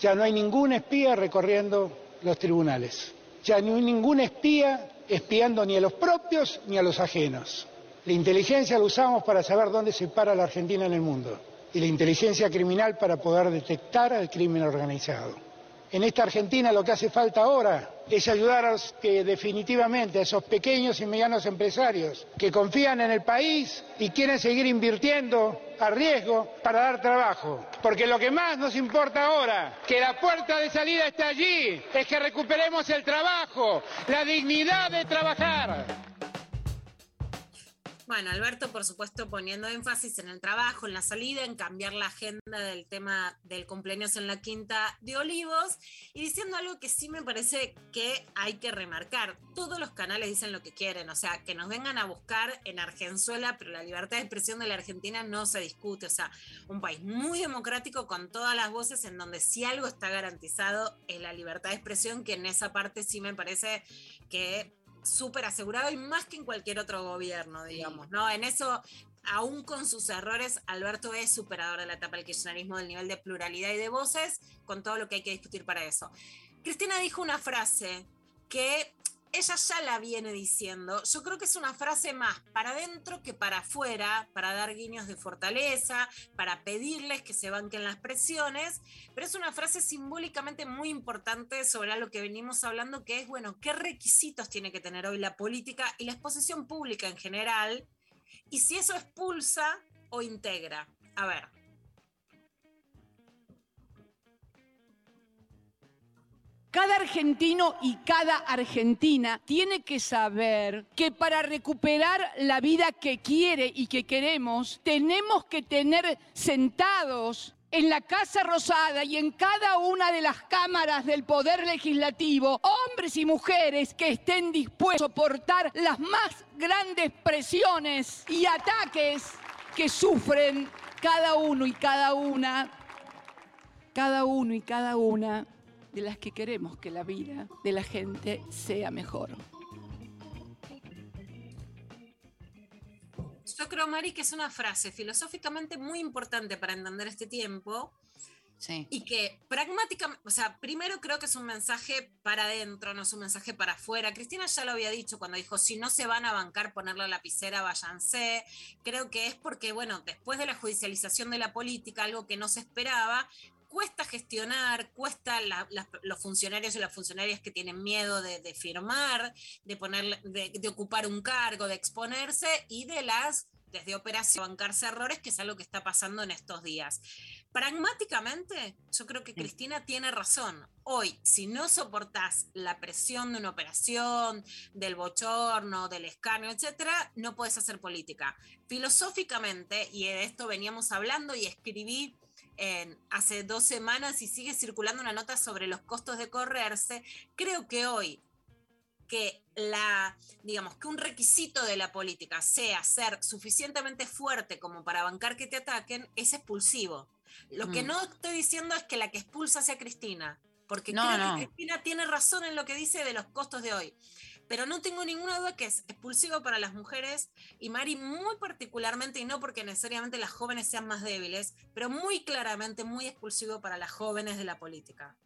Ya no hay ningún espía recorriendo los tribunales. Ya no hay ningún espía espiando ni a los propios ni a los ajenos. La inteligencia la usamos para saber dónde se para la Argentina en el mundo y la inteligencia criminal para poder detectar al crimen organizado. En esta Argentina lo que hace falta ahora es ayudar a los que definitivamente, a esos pequeños y medianos empresarios que confían en el país y quieren seguir invirtiendo a riesgo para dar trabajo. Porque lo que más nos importa ahora, que la puerta de salida esté allí, es que recuperemos el trabajo, la dignidad de trabajar. Bueno, Alberto, por supuesto, poniendo énfasis en el trabajo, en la salida, en cambiar la agenda del tema del cumpleaños en la Quinta de Olivos y diciendo algo que sí me parece que hay que remarcar. Todos los canales dicen lo que quieren, o sea, que nos vengan a buscar en Argenzuela, pero la libertad de expresión de la Argentina no se discute. O sea, un país muy democrático con todas las voces en donde si algo está garantizado es la libertad de expresión, que en esa parte sí me parece que súper asegurado y más que en cualquier otro gobierno, digamos, ¿no? En eso aún con sus errores, Alberto es superador de la etapa del kirchnerismo del nivel de pluralidad y de voces, con todo lo que hay que discutir para eso. Cristina dijo una frase que ella ya la viene diciendo. Yo creo que es una frase más para adentro que para afuera, para dar guiños de fortaleza, para pedirles que se banquen las presiones, pero es una frase simbólicamente muy importante sobre algo que venimos hablando, que es, bueno, qué requisitos tiene que tener hoy la política y la exposición pública en general, y si eso expulsa o integra. A ver. Cada argentino y cada argentina tiene que saber que para recuperar la vida que quiere y que queremos, tenemos que tener sentados en la Casa Rosada y en cada una de las cámaras del Poder Legislativo, hombres y mujeres que estén dispuestos a soportar las más grandes presiones y ataques que sufren cada uno y cada una, cada uno y cada una de las que queremos que la vida de la gente sea mejor. Yo creo, Mari, que es una frase filosóficamente muy importante para entender este tiempo. Sí. Y que pragmáticamente, o sea, primero creo que es un mensaje para adentro, no es un mensaje para afuera. Cristina ya lo había dicho cuando dijo, si no se van a bancar poner la lapicera, váyanse. Creo que es porque, bueno, después de la judicialización de la política, algo que no se esperaba, cuesta gestionar, cuesta la, la, los funcionarios y las funcionarias que tienen miedo de, de firmar, de, poner, de, de, ocupar un cargo, de exponerse y de las, desde operación, bancarse errores, que es algo que está pasando en estos días. Pragmáticamente, yo creo que Cristina tiene razón. Hoy, si no soportás la presión de una operación, del bochorno, del escarnio, etcétera, no puedes hacer política. Filosóficamente, y de esto veníamos hablando y escribí en, hace dos semanas y sigue circulando una nota sobre los costos de correrse, creo que hoy que la, digamos, que un requisito de la política sea ser suficientemente fuerte como para bancar que te ataquen, es expulsivo. Lo mm. que no estoy diciendo es que la que expulsa sea Cristina, porque no, creo no. que Cristina tiene razón en lo que dice de los costos de hoy. Pero no tengo ninguna duda que es expulsivo para las mujeres y Mari muy particularmente, y no porque necesariamente las jóvenes sean más débiles, pero muy claramente muy expulsivo para las jóvenes de la política.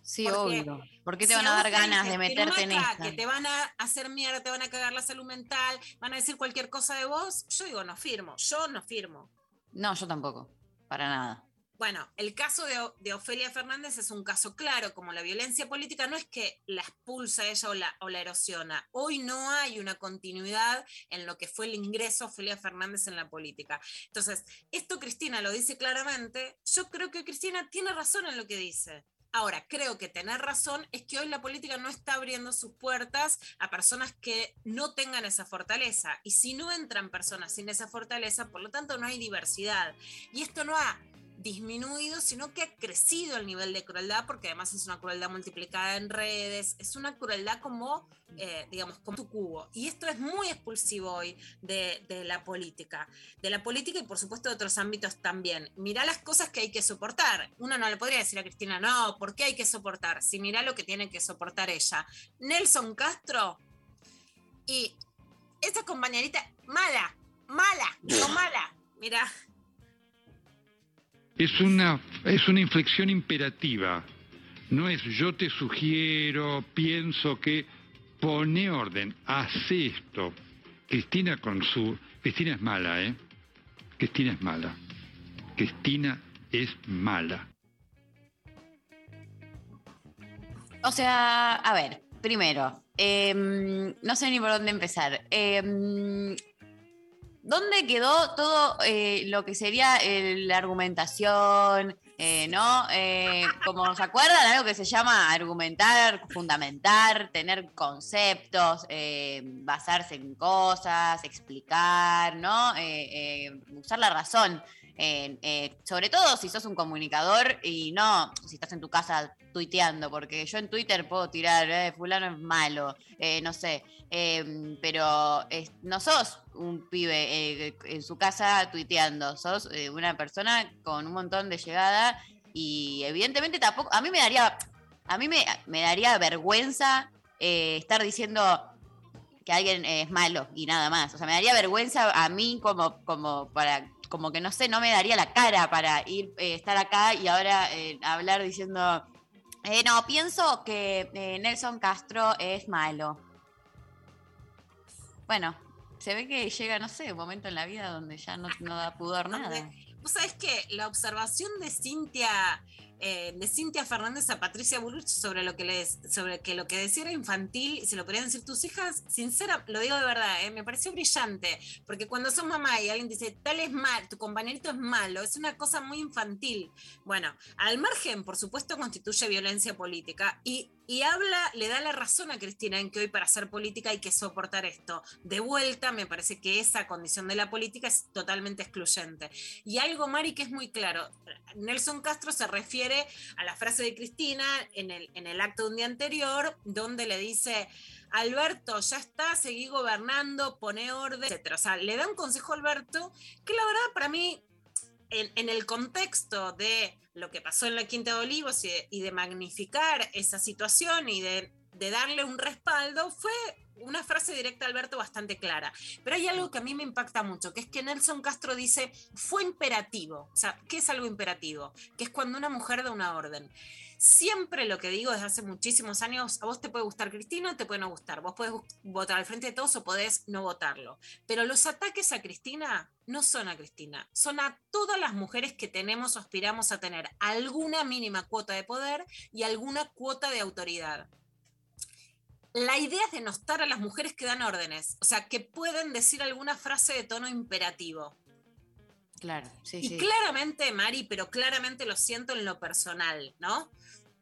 Sí, Porque obvio. ¿Por qué te si van a dar ganas de meterte en "Firma acá, esta? Que te van a hacer mierda, te van a cagar la salud mental, van a decir cualquier cosa de vos, yo digo, no firmo, yo no firmo. No, yo tampoco. Para nada. Bueno, el caso de, de Ofelia Fernández es un caso claro, como la violencia política no es que la expulsa ella o la, o la erosiona. Hoy no hay una continuidad en lo que fue el ingreso de Ofelia Fernández en la política. Entonces, esto Cristina lo dice claramente. Yo creo que Cristina tiene razón en lo que dice. Ahora, creo que tener razón es que hoy la política no está abriendo sus puertas a personas que no tengan esa fortaleza. Y si no entran personas sin esa fortaleza, por lo tanto no hay diversidad. Y esto no ha disminuido, sino que ha crecido el nivel de crueldad, porque además es una crueldad multiplicada en redes, es una crueldad como, eh, digamos, tu cubo. Y esto es muy expulsivo hoy de, la política, de la política y por supuesto de otros ámbitos también. Mirá las cosas que hay que soportar. Uno no le podría decir a Cristina, no, ¿por qué hay que soportar? Si mirá lo que tiene que soportar ella. Nelson Castro y esta compañerita, mala, mala, no mala. Mirá, Es una, es una inflexión imperativa. No es yo te sugiero, pienso que pone orden, hace esto. Cristina con su... Cristina es mala, ¿eh? Cristina es mala. Cristina es mala. O sea, a ver, primero, em, no sé ni por dónde empezar. Em, ¿Dónde quedó todo eh, lo que sería eh, la argumentación? eh, ¿No? Eh, como se acuerdan, algo que se llama argumentar, fundamentar, tener conceptos, eh, basarse en cosas, explicar, ¿no? Eh, usar la razón. Sobre todo si sos un comunicador y no si estás en tu casa tuiteando, porque yo en Twitter puedo tirar, eh, fulano es malo, no sé, eh, pero no sos un pibe eh, en su casa tuiteando, sos eh, una persona con un montón de llegada y evidentemente tampoco, a mí me daría, a mí me, daría vergüenza eh, estar diciendo que alguien es malo y nada más. O sea, me daría vergüenza a mí como, como para, como que no sé, no me daría la cara para ir, estar acá y ahora hablar diciendo, no, pienso que Nelson Castro es malo. Bueno, se ve que llega, no sé, un momento en la vida donde ya no, no da pudor nada. Vos sabés que la observación de Cintia, eh, de Cintia Fernández a Patricia Bullrich sobre lo que les, sobre que lo que decía era infantil se lo podrían decir tus hijas, sincera, lo digo de verdad, eh, me pareció brillante, porque cuando sos mamá y alguien dice tal es mal, tu compañerito es malo, es una cosa muy infantil. Bueno, al margen, por supuesto, constituye violencia política y y habla, le da la razón a Cristina en que hoy para hacer política hay que soportar esto. De vuelta, me parece que esa condición de la política es totalmente excluyente. Y algo, Mari, que es muy claro. Nelson Castro se a la frase de Cristina en el, en el acto de un día anterior, donde le dice, Alberto, ya está, seguí gobernando, pone orden, etc. O sea, le da un consejo a Alberto que la verdad para mí, en, el contexto de lo que pasó en la Quinta de Olivos y de magnificar esa situación y de, de, darle un respaldo, fue una frase directa a Alberto bastante clara. Pero hay algo que a mí me impacta mucho, que es que Nelson Castro dice, fue imperativo. O sea, ¿qué es algo imperativo? Que es cuando una mujer da una orden. Siempre lo que digo desde hace muchísimos años, a vos te puede gustar Cristina, te puede no gustar. Vos podés votar al frente de todos o podés no votarlo. Pero los ataques a Cristina no son a Cristina, son a todas las mujeres que tenemos o aspiramos a tener alguna mínima cuota de poder y alguna cuota de autoridad. La idea es denostar a las mujeres que dan órdenes, o sea, que pueden decir alguna frase de tono imperativo. Claro, sí, y sí. claramente, Mari, pero claramente lo siento en lo personal, ¿no?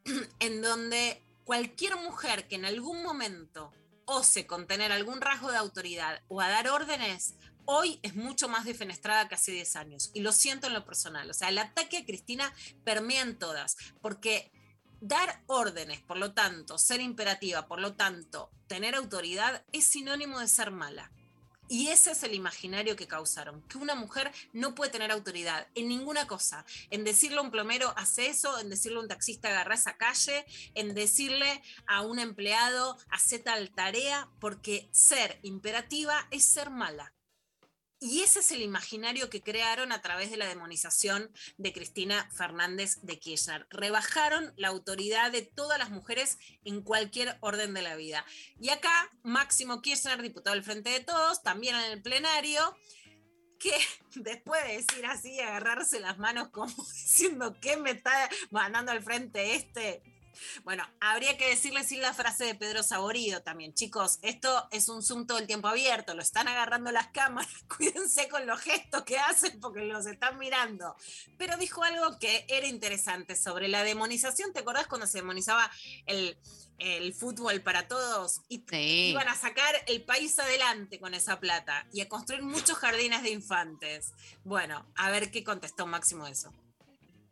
en donde cualquier mujer que en algún momento ose con tener algún rasgo de autoridad o a dar órdenes, hoy es mucho más defenestrada que hace 10 años. Y lo siento en lo personal. O sea, el ataque a Cristina permea en todas, porque dar órdenes, por lo tanto, ser imperativa, por lo tanto, tener autoridad, es sinónimo de ser mala. Y ese es el imaginario que causaron, que una mujer no puede tener autoridad en ninguna cosa. En decirle a un plomero, hace eso, en decirle a un taxista, agarra esa calle, en decirle a un empleado, hace tal tarea, porque ser imperativa es ser mala. Y ese es el imaginario que crearon a través de la demonización de Cristina Fernández de Kirchner. Rebajaron la autoridad de todas las mujeres en cualquier orden de la vida. Y acá, Máximo Kirchner, diputado del Frente de Todos, también en el plenario, que después de decir así, agarrarse las manos como diciendo que me está mandando al frente este, bueno, habría que decirle sin la frase de Pedro Saborido también. Chicos, esto es un Zoom todo el tiempo abierto, lo están agarrando las cámaras, cuídense con los gestos que hacen porque los están mirando. Pero dijo algo que era interesante sobre la demonización. ¿Te acordás cuando se demonizaba el, el fútbol para todos? Y sí. iban a sacar el país adelante con esa plata y a construir muchos jardines de infantes. Bueno, a ver qué contestó Máximo eso.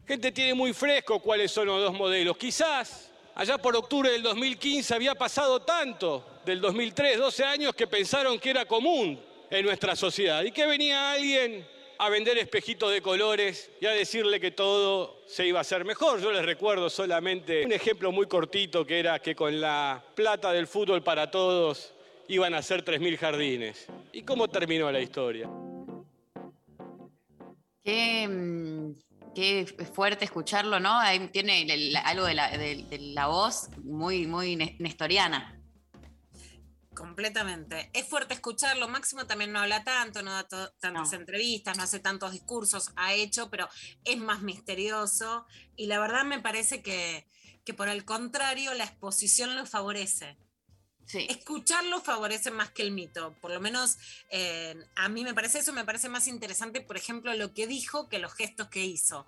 Gente tiene muy fresco cuáles son los dos modelos. Quizás allá por octubre del 2015 había pasado tanto del 2003, 12 años que pensaron que era común en nuestra sociedad y que venía alguien a vender espejitos de colores y a decirle que todo se iba a hacer mejor. Yo les recuerdo solamente un ejemplo muy cortito que era que con la plata del fútbol para todos iban a hacer 3.000 jardines. ¿Y cómo terminó la historia? Qué, mm, qué fuerte escucharlo, ¿no? Ahí tiene el- algo de la, de- de la voz muy, muy ne- nestoriana. Completamente. Es fuerte escucharlo. Máximo también no habla tanto, no da tantas entrevistas, no hace tantos discursos, ha hecho, pero es más misterioso. Y la verdad me parece que, que por el contrario, la exposición lo favorece. Escucharlo favorece más que el mito. Por lo menos eh, a mí me parece eso, me parece más interesante, por ejemplo, lo que dijo que los gestos que hizo.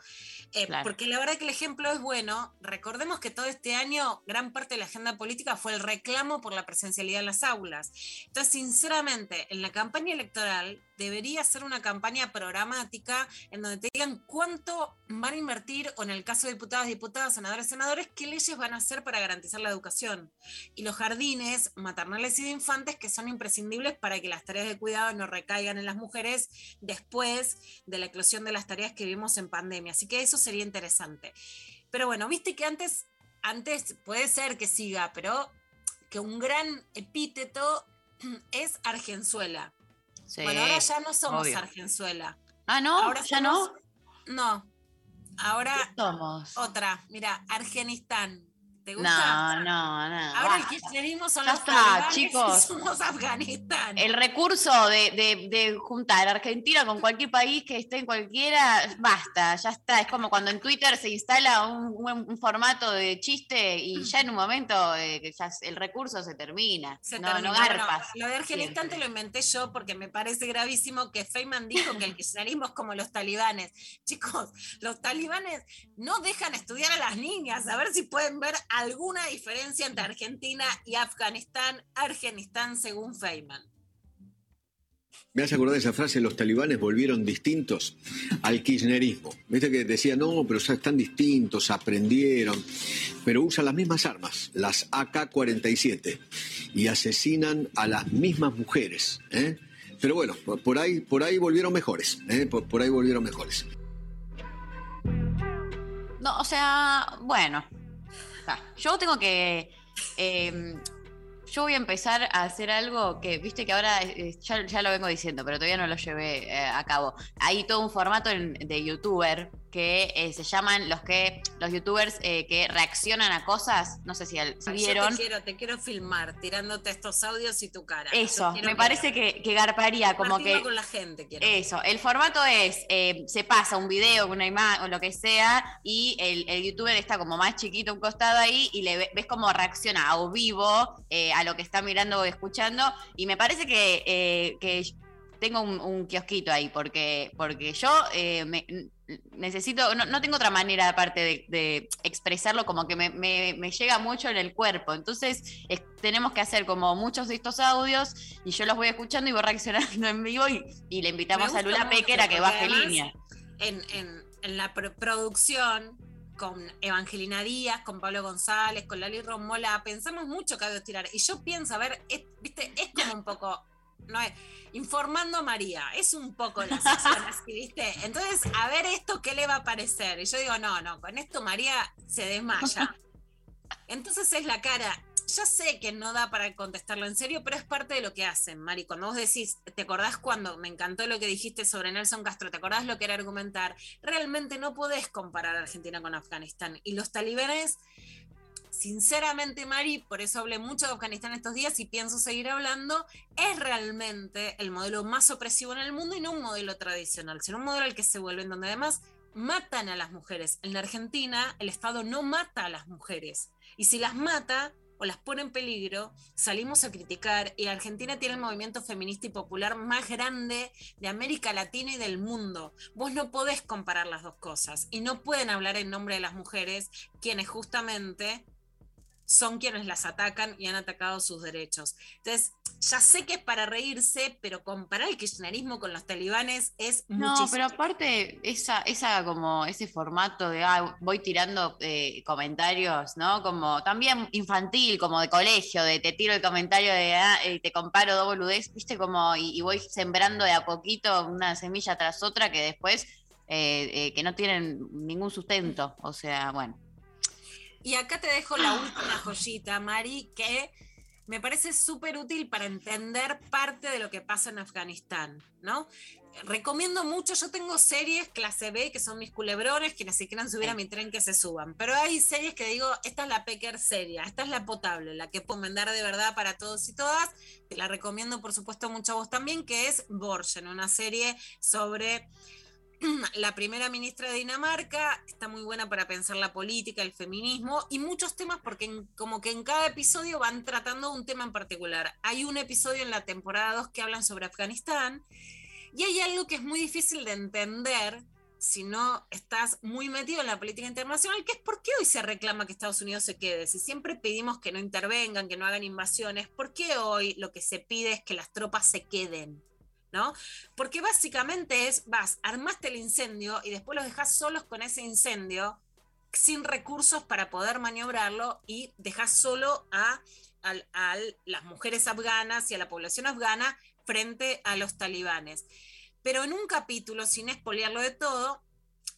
Eh, Claro. Porque la verdad que el ejemplo es bueno. Recordemos que todo este año gran parte de la agenda política fue el reclamo por la presencialidad en las aulas. Entonces, sinceramente, en la campaña electoral debería ser una campaña programática en donde te digan cuánto van a invertir, o en el caso de diputados, diputadas, senadores, senadores, qué leyes van a hacer para garantizar la educación. Y los jardines maternales y de infantes que son imprescindibles para que las tareas de cuidado no recaigan en las mujeres después de la eclosión de las tareas que vimos en pandemia. Así que eso sería interesante. Pero bueno, viste que antes, antes puede ser que siga, pero que un gran epíteto es Argenzuela. Sí, bueno, ahora ya no somos obvio. Argenzuela. Ah, ¿no? Ahora ¿Ya somos- no? No. Ahora somos? otra. Mira, Argenistán. ¿Te No, gusta? no, no. Ahora el kirchnerismo son Ya los está, chicos. somos Afganistán. El recurso de, de- de juntar Argentina con cualquier país que esté en cualquiera, basta, ya está. Es como cuando en Twitter se instala un, un- un formato de chiste y ya en un momento eh, ya el recurso se termina. Se no, terminó. no garpas. Lo de Argenistán te lo inventé yo porque me parece gravísimo que Feynman dijo que el kirchnerismo es como los talibanes. Chicos, los talibanes no dejan estudiar a las niñas, a ver si pueden ver alguna diferencia entre Argentina y Afganistán, Argenistán según Feynman. Me hace acordar esa frase, los talibanes volvieron distintos al kirchnerismo. Viste que decía, no, pero ya están distintos, aprendieron, pero usan las mismas armas, las AK-47, y asesinan a las mismas mujeres. ¿eh? Pero bueno, por- por ahí, por ahí volvieron mejores, ¿eh? por, por ahí volvieron mejores. No, o sea, bueno. Yo tengo que. eh, yo voy a empezar a hacer algo que, viste que ahora eh, ya, ya lo vengo diciendo, pero todavía no lo llevé eh, a cabo. Hay todo un formato en- de youtuber que eh, se llaman los que los youtubers eh, que reaccionan a cosas. No sé si Yo vieron. te quiero, te quiero filmar tirándote estos audios y tu cara. Eso, me parece que, que garparía como que. con la gente quiero. Eso, el formato es, eh, se pasa un video, una imagen o lo que sea, y el, el youtuber está como más chiquito un costado ahí y le ve- ves cómo reacciona a o vivo a lo que está mirando o escuchando. Y me parece que, que tengo un, un kiosquito ahí, porque, porque yo eh, me- necesito, no, no tengo otra manera aparte de, de expresarlo, como que me, me- me llega mucho en el cuerpo. Entonces es- tenemos que hacer como muchos de estos audios y yo los voy escuchando y voy reaccionando en vivo y, y le invitamos a Lula mucho, Pequer a que baje además, línea. En, en- en la pro- producción, con Evangelina Díaz, con Pablo González, con Lali Romola, pensamos mucho que que tirar. Y yo pienso, a ver, es, viste, es como un poco, no es, informando a María, es un poco la sección así, ¿viste? Entonces, a ver esto, ¿qué le va a parecer? Y yo digo, no, no, con esto María se desmaya. Entonces es la cara. Ya sé que no da para contestarlo en serio, pero es parte de lo que hacen, Mari. Cuando vos decís, ¿te acordás cuando me encantó lo que dijiste sobre Nelson Castro? ¿Te acordás lo que era argumentar? Realmente no podés comparar a Argentina con Afganistán. Y los talibanes, sinceramente, Mari, por eso hablé mucho de Afganistán estos días y pienso seguir hablando, es realmente el modelo más opresivo en el mundo y no un modelo tradicional, sino un modelo al que se vuelven donde además matan a las mujeres. En la Argentina, el Estado no mata a las mujeres. Y si las mata o las pone en peligro, salimos a criticar. Y Argentina tiene el movimiento feminista y popular más grande de América Latina y del mundo. Vos no podés comparar las dos cosas. Y no pueden hablar en nombre de las mujeres, quienes justamente son quienes las atacan y han atacado sus derechos. Entonces, ya sé que es para reírse, pero comparar el kirchnerismo con los talibanes es No, muchísimo. pero aparte, esa, esa como ese formato de ah, voy tirando eh, comentarios, ¿no? Como también infantil, como de colegio, de te tiro el comentario de ah, eh, te comparo dos boludez, viste, como y, y voy sembrando de a poquito una semilla tras otra que después eh, eh, que no tienen ningún sustento. O sea, bueno. Y acá te dejo la última joyita, Mari, que me parece súper útil para entender parte de lo que pasa en Afganistán, ¿no? Recomiendo mucho, yo tengo series clase B que son mis culebrones, quienes se quieran subir a mi tren que se suban, pero hay series que digo, esta es la pecker seria, esta es la potable, la que puedo mandar de verdad para todos y todas, te la recomiendo por supuesto mucho a vos también, que es Borgen, una serie sobre la primera ministra de Dinamarca, está muy buena para pensar la política, el feminismo y muchos temas porque como que en cada episodio van tratando un tema en particular. Hay un episodio en la temporada 2 que hablan sobre Afganistán y hay algo que es muy difícil de entender si no estás muy metido en la política internacional, que es por qué hoy se reclama que Estados Unidos se quede. Si siempre pedimos que no intervengan, que no hagan invasiones, ¿por qué hoy lo que se pide es que las tropas se queden? Porque básicamente es, vas, armaste el incendio y después los dejas solos con ese incendio, sin recursos para poder maniobrarlo y dejas solo a, a las mujeres afganas y a la población afgana frente a los talibanes. Pero en un capítulo, sin espolearlo de todo,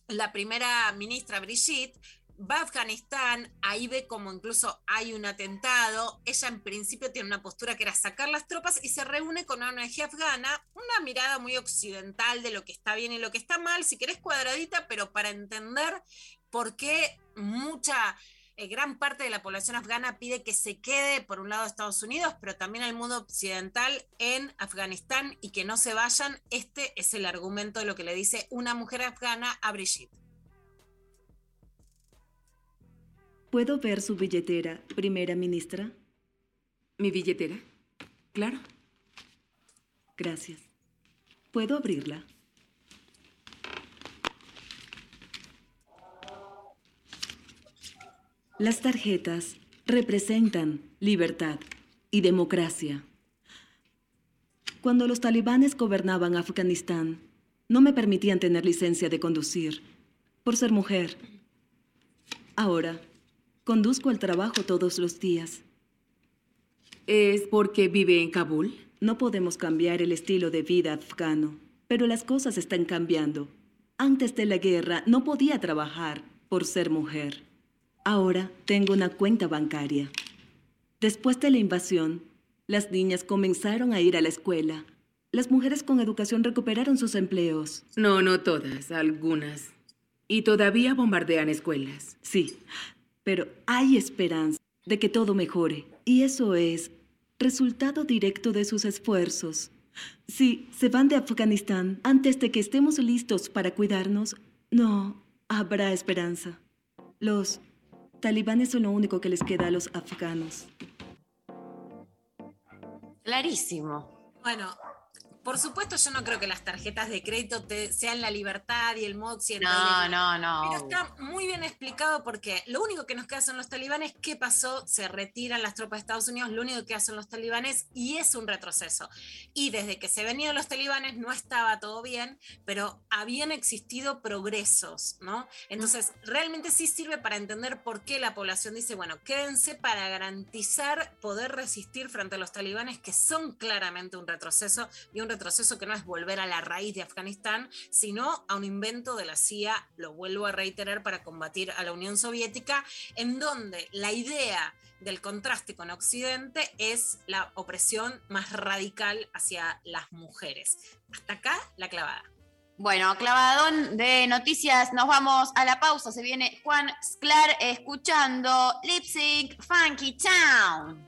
la primera ministra Brigitte va a Afganistán, ahí ve como incluso hay un atentado, ella en principio tiene una postura que era sacar las tropas y se reúne con una ONG afgana, una mirada muy occidental de lo que está bien y lo que está mal, si querés cuadradita, pero para entender por qué mucha eh, gran parte de la población afgana pide que se quede, por un lado, Estados Unidos, pero también al mundo occidental en Afganistán y que no se vayan. Este es el argumento de lo que le dice una mujer afgana a Brigitte. ¿Puedo ver su billetera, primera ministra? ¿Mi billetera? Claro. Gracias. ¿Puedo abrirla? Las tarjetas representan libertad y democracia. Cuando los talibanes gobernaban Afganistán, no me permitían tener licencia de conducir por ser mujer. Ahora, conduzco al trabajo todos los días. ¿Es porque vive en Kabul? No podemos cambiar el estilo de vida afgano, pero las cosas están cambiando. Antes de la guerra no podía trabajar por ser mujer. Ahora tengo una cuenta bancaria. Después de la invasión, las niñas comenzaron a ir a la escuela. Las mujeres con educación recuperaron sus empleos. No, no todas, algunas. Y todavía bombardean escuelas. Sí, pero hay esperanza de que todo mejore. Y eso es resultado directo de sus esfuerzos. Si se van de Afganistán antes de que estemos listos para cuidarnos, no habrá esperanza. Los talibanes son lo único que les queda a los afganos. Clarísimo. Bueno, por supuesto, yo no creo que las tarjetas de crédito te, sean la libertad y el modo occidental. No, no, no. Pero está muy bien explicado porque lo único que nos queda son los talibanes. ¿Qué pasó? Se retiran las tropas de Estados Unidos, lo único que hacen los talibanes y es un retroceso. Y desde que se venían los talibanes no estaba todo bien, pero habían existido progresos, ¿no? Entonces, realmente sí sirve para entender por qué la población dice, bueno, quédense para garantizar poder resistir frente a los talibanes que son claramente un retroceso y un retroceso que no es volver a la raíz de Afganistán, sino a un invento de la CIA, lo vuelvo a reiterar, para combatir a la Unión Soviética, en donde la idea del contraste con Occidente es la opresión más radical hacia las mujeres. Hasta acá la clavada. Bueno, clavadón de noticias, nos vamos a la pausa. Se viene Juan Sclar escuchando Lip Sync Funky Town.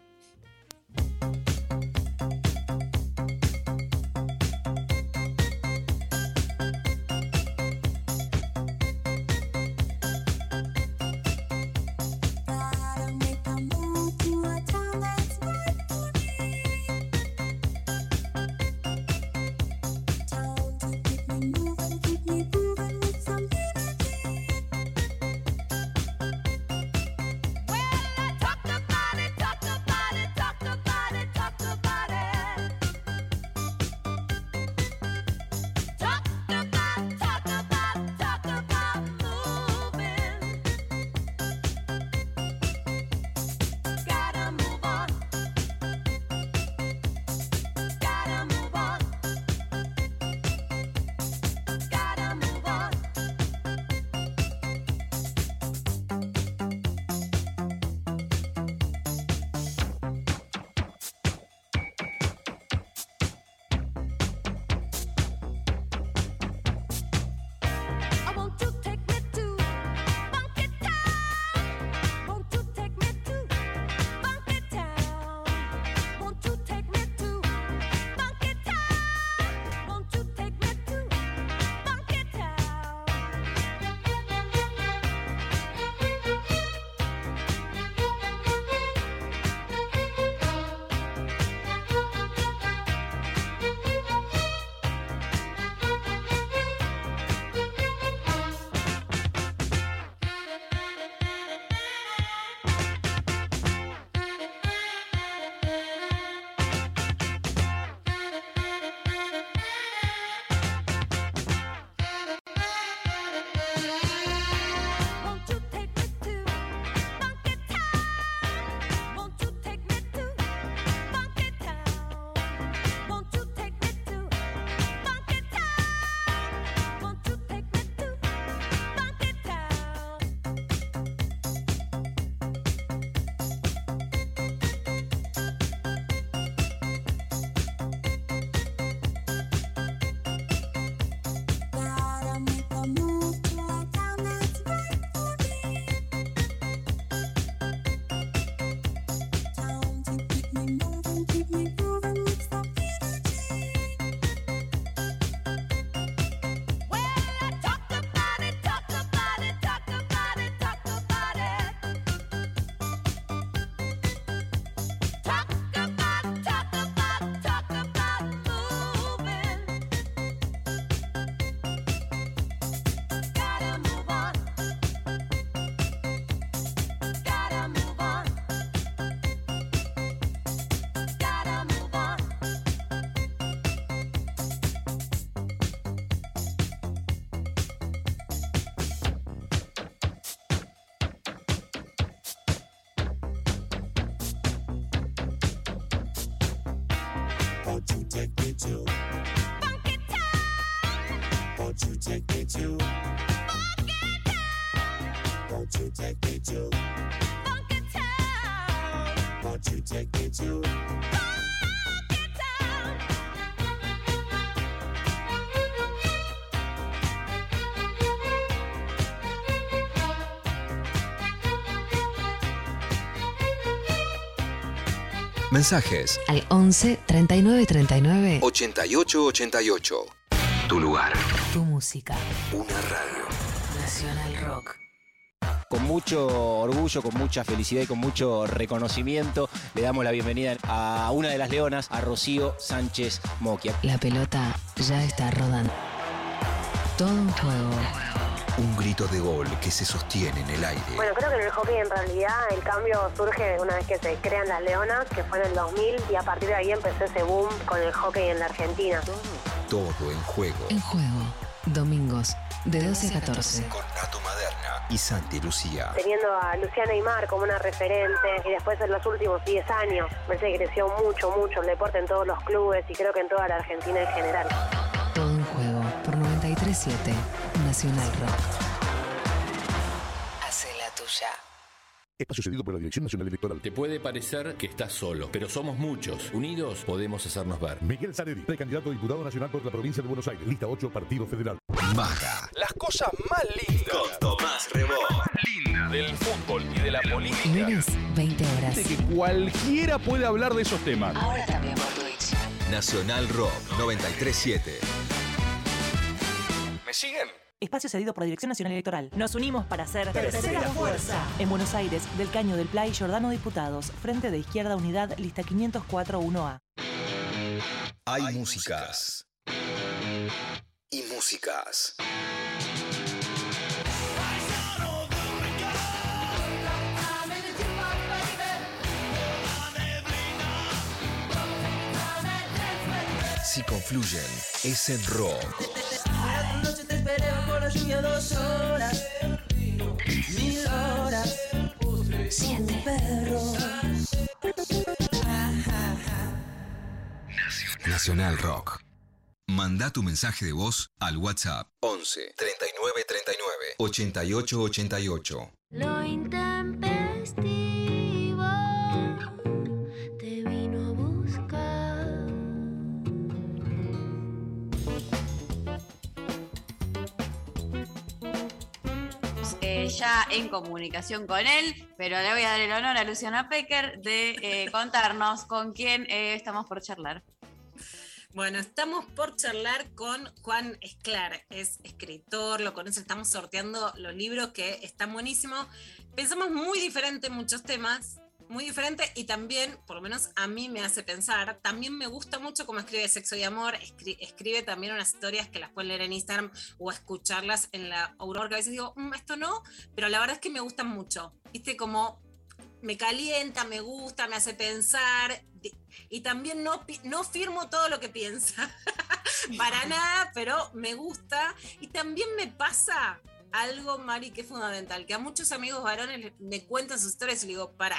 Mensajes Al 11 39 39. 88 88. Tu lugar. Tu música. Una radio. Nacional Rock. Con mucho orgullo, con mucha felicidad y con mucho reconocimiento, le damos la bienvenida a una de las leonas, a Rocío Sánchez Moquia. La pelota ya está rodando. Todo un juego. Un grito de gol que se sostiene en el aire. Bueno, creo que en el hockey en realidad el cambio surge una vez que se crean las Leonas, que fue en el 2000, y a partir de ahí empezó ese boom con el hockey en la Argentina. Todo en juego. En juego. Domingos, de 12 a 14. Con Nato Maderna y Santi Lucía. Teniendo a Luciana Aymar como una referente, y después en los últimos 10 años, me parece que creció mucho, mucho el deporte en todos los clubes y creo que en toda la Argentina en general. Todo en juego por 937 Nacional Rock. Hace la tuya. Espacio cedido por la Dirección Nacional Electoral. Te puede parecer que estás solo, pero somos muchos. Unidos podemos hacernos ver. Miguel Zaneri, precandidato a diputado nacional por la provincia de Buenos Aires. Lista 8, Partido Federal. Maga. Las cosas más lindas. Con Tomás Rebó. Linda del fútbol y de la política. Lunes, 20 horas. que cualquiera puede hablar de esos temas. Ahora también por Twitch. Nacional Rock 937. ¿Me siguen? Espacio cedido por la Dirección Nacional Electoral. Nos unimos para hacer Tercera Fuerza. En Buenos Aires, del Caño del Play, Jordano Diputados, Frente de Izquierda Unidad, lista 504-1A. Hay músicas. Y músicas. Si confluyen, es en rock. noche te esperé bajo la lluvia dos horas. Mil horas. Siete. Nacional Rock. Manda tu mensaje de voz al WhatsApp 11 39 39 88 88. Lo intempestivo ya en comunicación con él, pero le voy a dar el honor a Luciana Pecker de eh, contarnos con quién eh, estamos por charlar. Bueno, estamos por charlar con Juan Esclar, es escritor, lo conoce, estamos sorteando los libros que están buenísimos. Pensamos muy diferente en muchos temas, muy diferente y también, por lo menos a mí me hace pensar, también me gusta mucho cómo escribe Sexo y Amor, escri- escribe también unas historias que las pueden leer en Instagram o escucharlas en la Aurora, que a veces digo, "Mm, esto no, pero la verdad es que me gustan mucho, viste, como me calienta, me gusta, me hace pensar y también no, no firmo todo lo que piensa, para nada, pero me gusta y también me pasa algo, Mari, que es fundamental, que a muchos amigos varones me cuentan sus historias y le digo, para,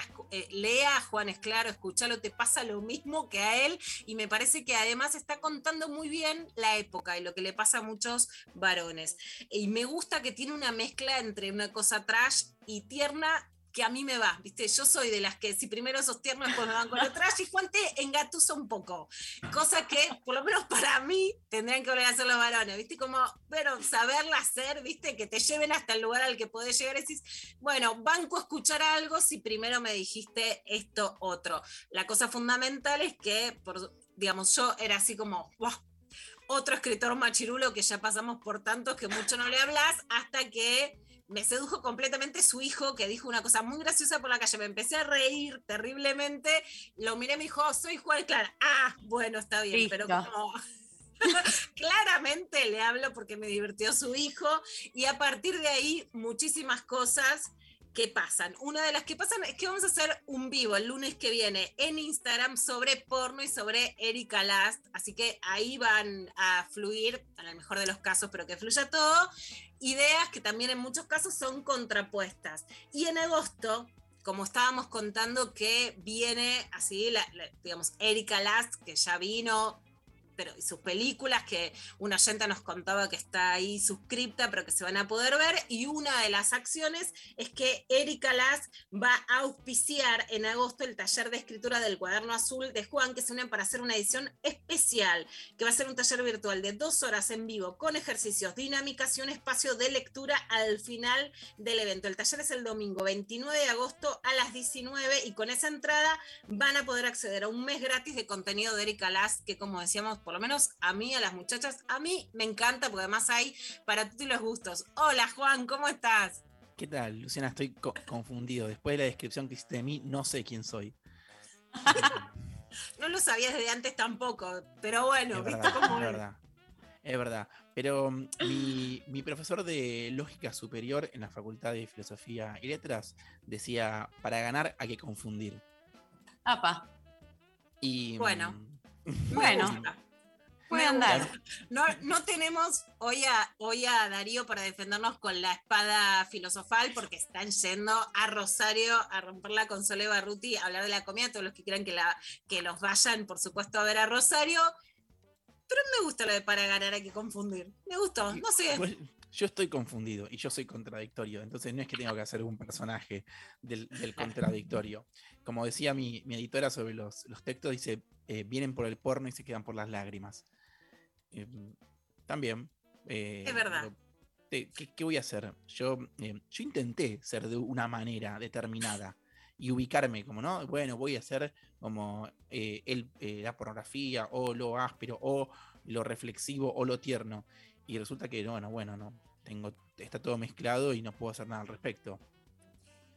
lea a Juan Esclaro, escúchalo, te pasa lo mismo que a él y me parece que además está contando muy bien la época y lo que le pasa a muchos varones. Y me gusta que tiene una mezcla entre una cosa trash y tierna que a mí me va, ¿viste? Yo soy de las que si primero sos tierno después me van con lo trash y Juan te engatusa un poco, cosa que por lo menos para mí tendrían que volver a hacer los varones, ¿viste? Como, pero saberla hacer, ¿viste? Que te lleven hasta el lugar al que podés llegar y decís, bueno, banco a escuchar algo si primero me dijiste esto otro. La cosa fundamental es que, por, digamos, yo era así como, "Buah, otro escritor machirulo que ya pasamos por tantos que mucho no le hablas, hasta que me sedujo completamente su hijo, que dijo una cosa muy graciosa por la calle. Me empecé a reír terriblemente. Lo miré me dijo, "Oh, soy Juan Clara. Ah, bueno, está bien, pero Listo. como claramente le hablo porque me divirtió su hijo. Y a partir de ahí, muchísimas cosas que pasan. Una de las que pasan es que vamos a hacer un vivo el lunes que viene en Instagram sobre porno y sobre Erika Last. Así que ahí van a fluir, en el mejor de los casos, pero que fluya todo, ideas que también en muchos casos son contrapuestas. Y en agosto como estábamos contando que viene así, digamos, Erika Last, que ya vino, pero y sus películas, que una oyenta nos contaba que está ahí suscripta, pero que se van a poder ver, y una de las acciones es que Erika Last va a auspiciar en agosto el taller de escritura del cuaderno azul de Juan, que se unen para hacer una edición especial, que va a ser un taller virtual de dos horas en vivo, con ejercicios, dinámicas y un espacio de lectura al final del evento. El taller es el domingo 29 de agosto a las 19 y con esa entrada van a poder acceder a un mes gratis de contenido de Erika Last, que como decíamos, por lo menos a mí, a las muchachas, a mí me encanta porque además hay para todos los gustos. Hola Juan, ¿cómo estás? ¿Qué tal, Luciana? Estoy co- confundido. Después de la descripción que hiciste de mí, no sé quién soy. No lo sabías desde antes tampoco, pero bueno, es ¿viste verdad, cómo es verdad. Es verdad. Pero mm, mi, mi profesor de lógica superior en la Facultad de Filosofía y Letras decía, para ganar hay que confundir. Apa. Y, Bueno. mm, Bueno. Puede andar. No, no tenemos hoy a, hoy a Darío para defendernos con la espada filosofal porque están yendo a Rosario a romper la consola de Barruti, a hablar de la comida, todos los que quieran que, la, que los vayan, por supuesto, a ver a Rosario. Pero me gusta lo de para ganar hay que confundir. Me gustó, no sé. Pues, yo estoy confundido y yo soy contradictorio, entonces no es que tengo que hacer un personaje del, del contradictorio. Como decía mi, mi editora sobre los, los textos, dice, eh, vienen por el porno y se quedan por las lágrimas. Eh, también. eh, Es verdad. ¿qué, qué voy a hacer? Yo, eh, yo intenté ser de una manera determinada y ubicarme como, ¿no? Bueno, voy a hacer como eh, el, la pornografía o lo áspero o lo reflexivo o lo tierno. Y resulta que, no, bueno, bueno, no. Tengo, está todo mezclado y no puedo hacer nada al respecto.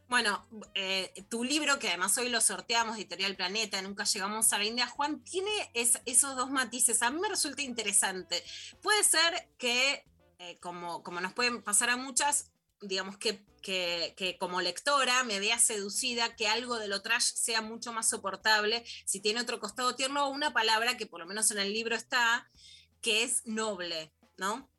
Bueno, eh, tu libro, que además hoy lo sorteamos, Editorial Planeta, nunca llegamos a la India, Juan, tiene es- esos dos matices. A mí me resulta interesante. Puede ser que, eh, como, nos pueden pasar a muchas, digamos que, que, que como lectora me vea seducida, que algo de lo trash sea mucho más soportable, si tiene otro costado tierno o una palabra que por lo menos en el libro está, que es noble, ¿no?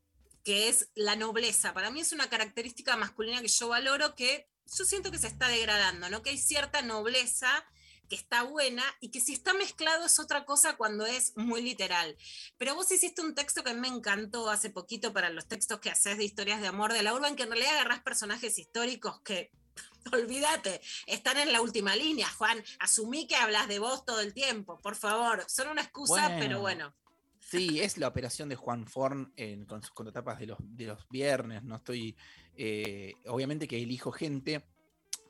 que es la nobleza. Para mí es una característica masculina que yo valoro que yo siento que se está degradando, ¿no? Que hay cierta nobleza que está buena y que si está mezclado es otra cosa cuando es muy literal. Pero vos hiciste un texto que me encantó hace poquito para los textos que haces de historias de amor de la urban, que en realidad agarrás personajes históricos que, olvídate, están en la última línea, Juan. Asumí que hablas de vos todo el tiempo, por favor. Son una excusa, pero bueno. Sí, es la operación de Juan Forn en- con sus contratapas de los, de los viernes. No estoy. Eh, obviamente que elijo gente,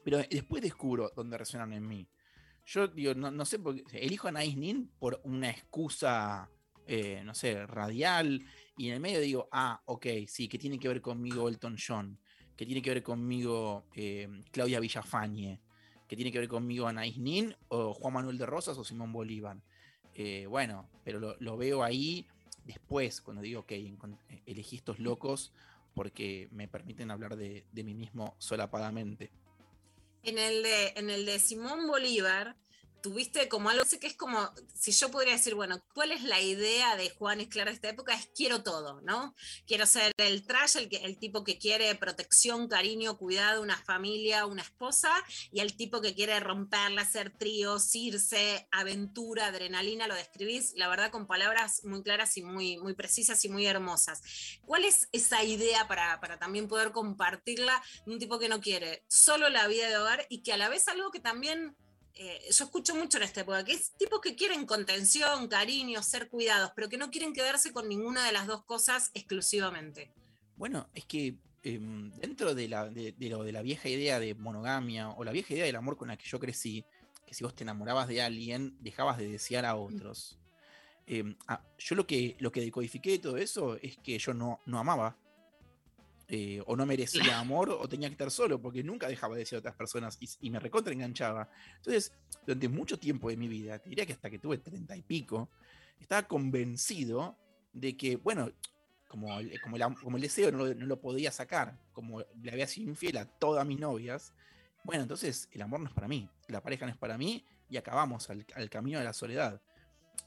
pero después descubro dónde resuenan en mí. Yo digo, no, no sé por qué. Elijo a Nice Nin por una excusa, eh, no sé, radial. Y en el medio digo, ah, ok, sí, que tiene que ver conmigo Elton John. Que tiene que ver conmigo eh, Claudia Villafañe. Que tiene que ver conmigo Anaís Nin o Juan Manuel de Rosas o Simón Bolívar. Bueno, pero lo, lo veo ahí después, cuando digo, ok, elegí estos locos porque me permiten hablar de, mí mismo solapadamente. En el de, en el de Simón Bolívar, tuviste como algo que es como, si yo podría decir, bueno, ¿cuál es la idea de Juan Esclar de esta época? Es quiero todo, ¿no? Quiero ser el trash, el tipo que quiere protección, cariño, cuidado, una familia, una esposa, y el tipo que quiere romperla, hacer tríos, irse, aventura, adrenalina, lo describís, la verdad, con palabras muy claras y muy, muy precisas y muy hermosas. ¿Cuál es esa idea para, para también poder compartirla de un tipo que no quiere solo la vida de hogar y que a la vez algo que también eh, yo escucho mucho en esta época, que es tipos que quieren contención, cariño, ser cuidados, pero que no quieren quedarse con ninguna de las dos cosas exclusivamente. Bueno, es que em, dentro de, la, de, de lo de la vieja idea de monogamia o la vieja idea del amor con la que yo crecí, que si vos te enamorabas de alguien, dejabas de desear a otros. Em, ah, yo lo que, lo que decodifiqué de todo eso es que yo no, no amaba. Eh, o no merecía amor o tenía que estar solo, porque nunca dejaba de desear a otras personas y, y me recontra enganchaba. Entonces, durante mucho tiempo de mi vida, te diría que hasta que tuve treinta y pico, estaba convencido de que, bueno, como el, como el, am- como el deseo no lo, no lo podía sacar, como le había sido infiel a todas mis novias, bueno, entonces el amor no es para mí, la pareja no es para mí y acabamos al, al camino de la soledad.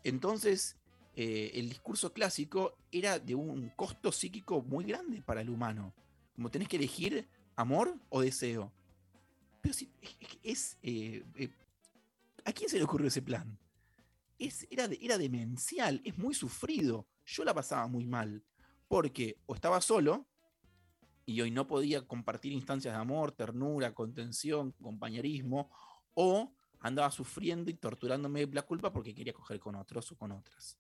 Entonces, eh, el discurso clásico era de un costo psíquico muy grande para el humano. Como tenés que elegir amor o deseo. Pero si, es- eh, eh, ¿A quién se le ocurrió ese plan? Es, era, de- era demencial, es muy sufrido. Yo la pasaba muy mal. Porque o estaba solo y hoy no podía compartir instancias de amor, ternura, contención, compañerismo, o andaba sufriendo y torturándome la culpa porque quería coger con otros o con otras.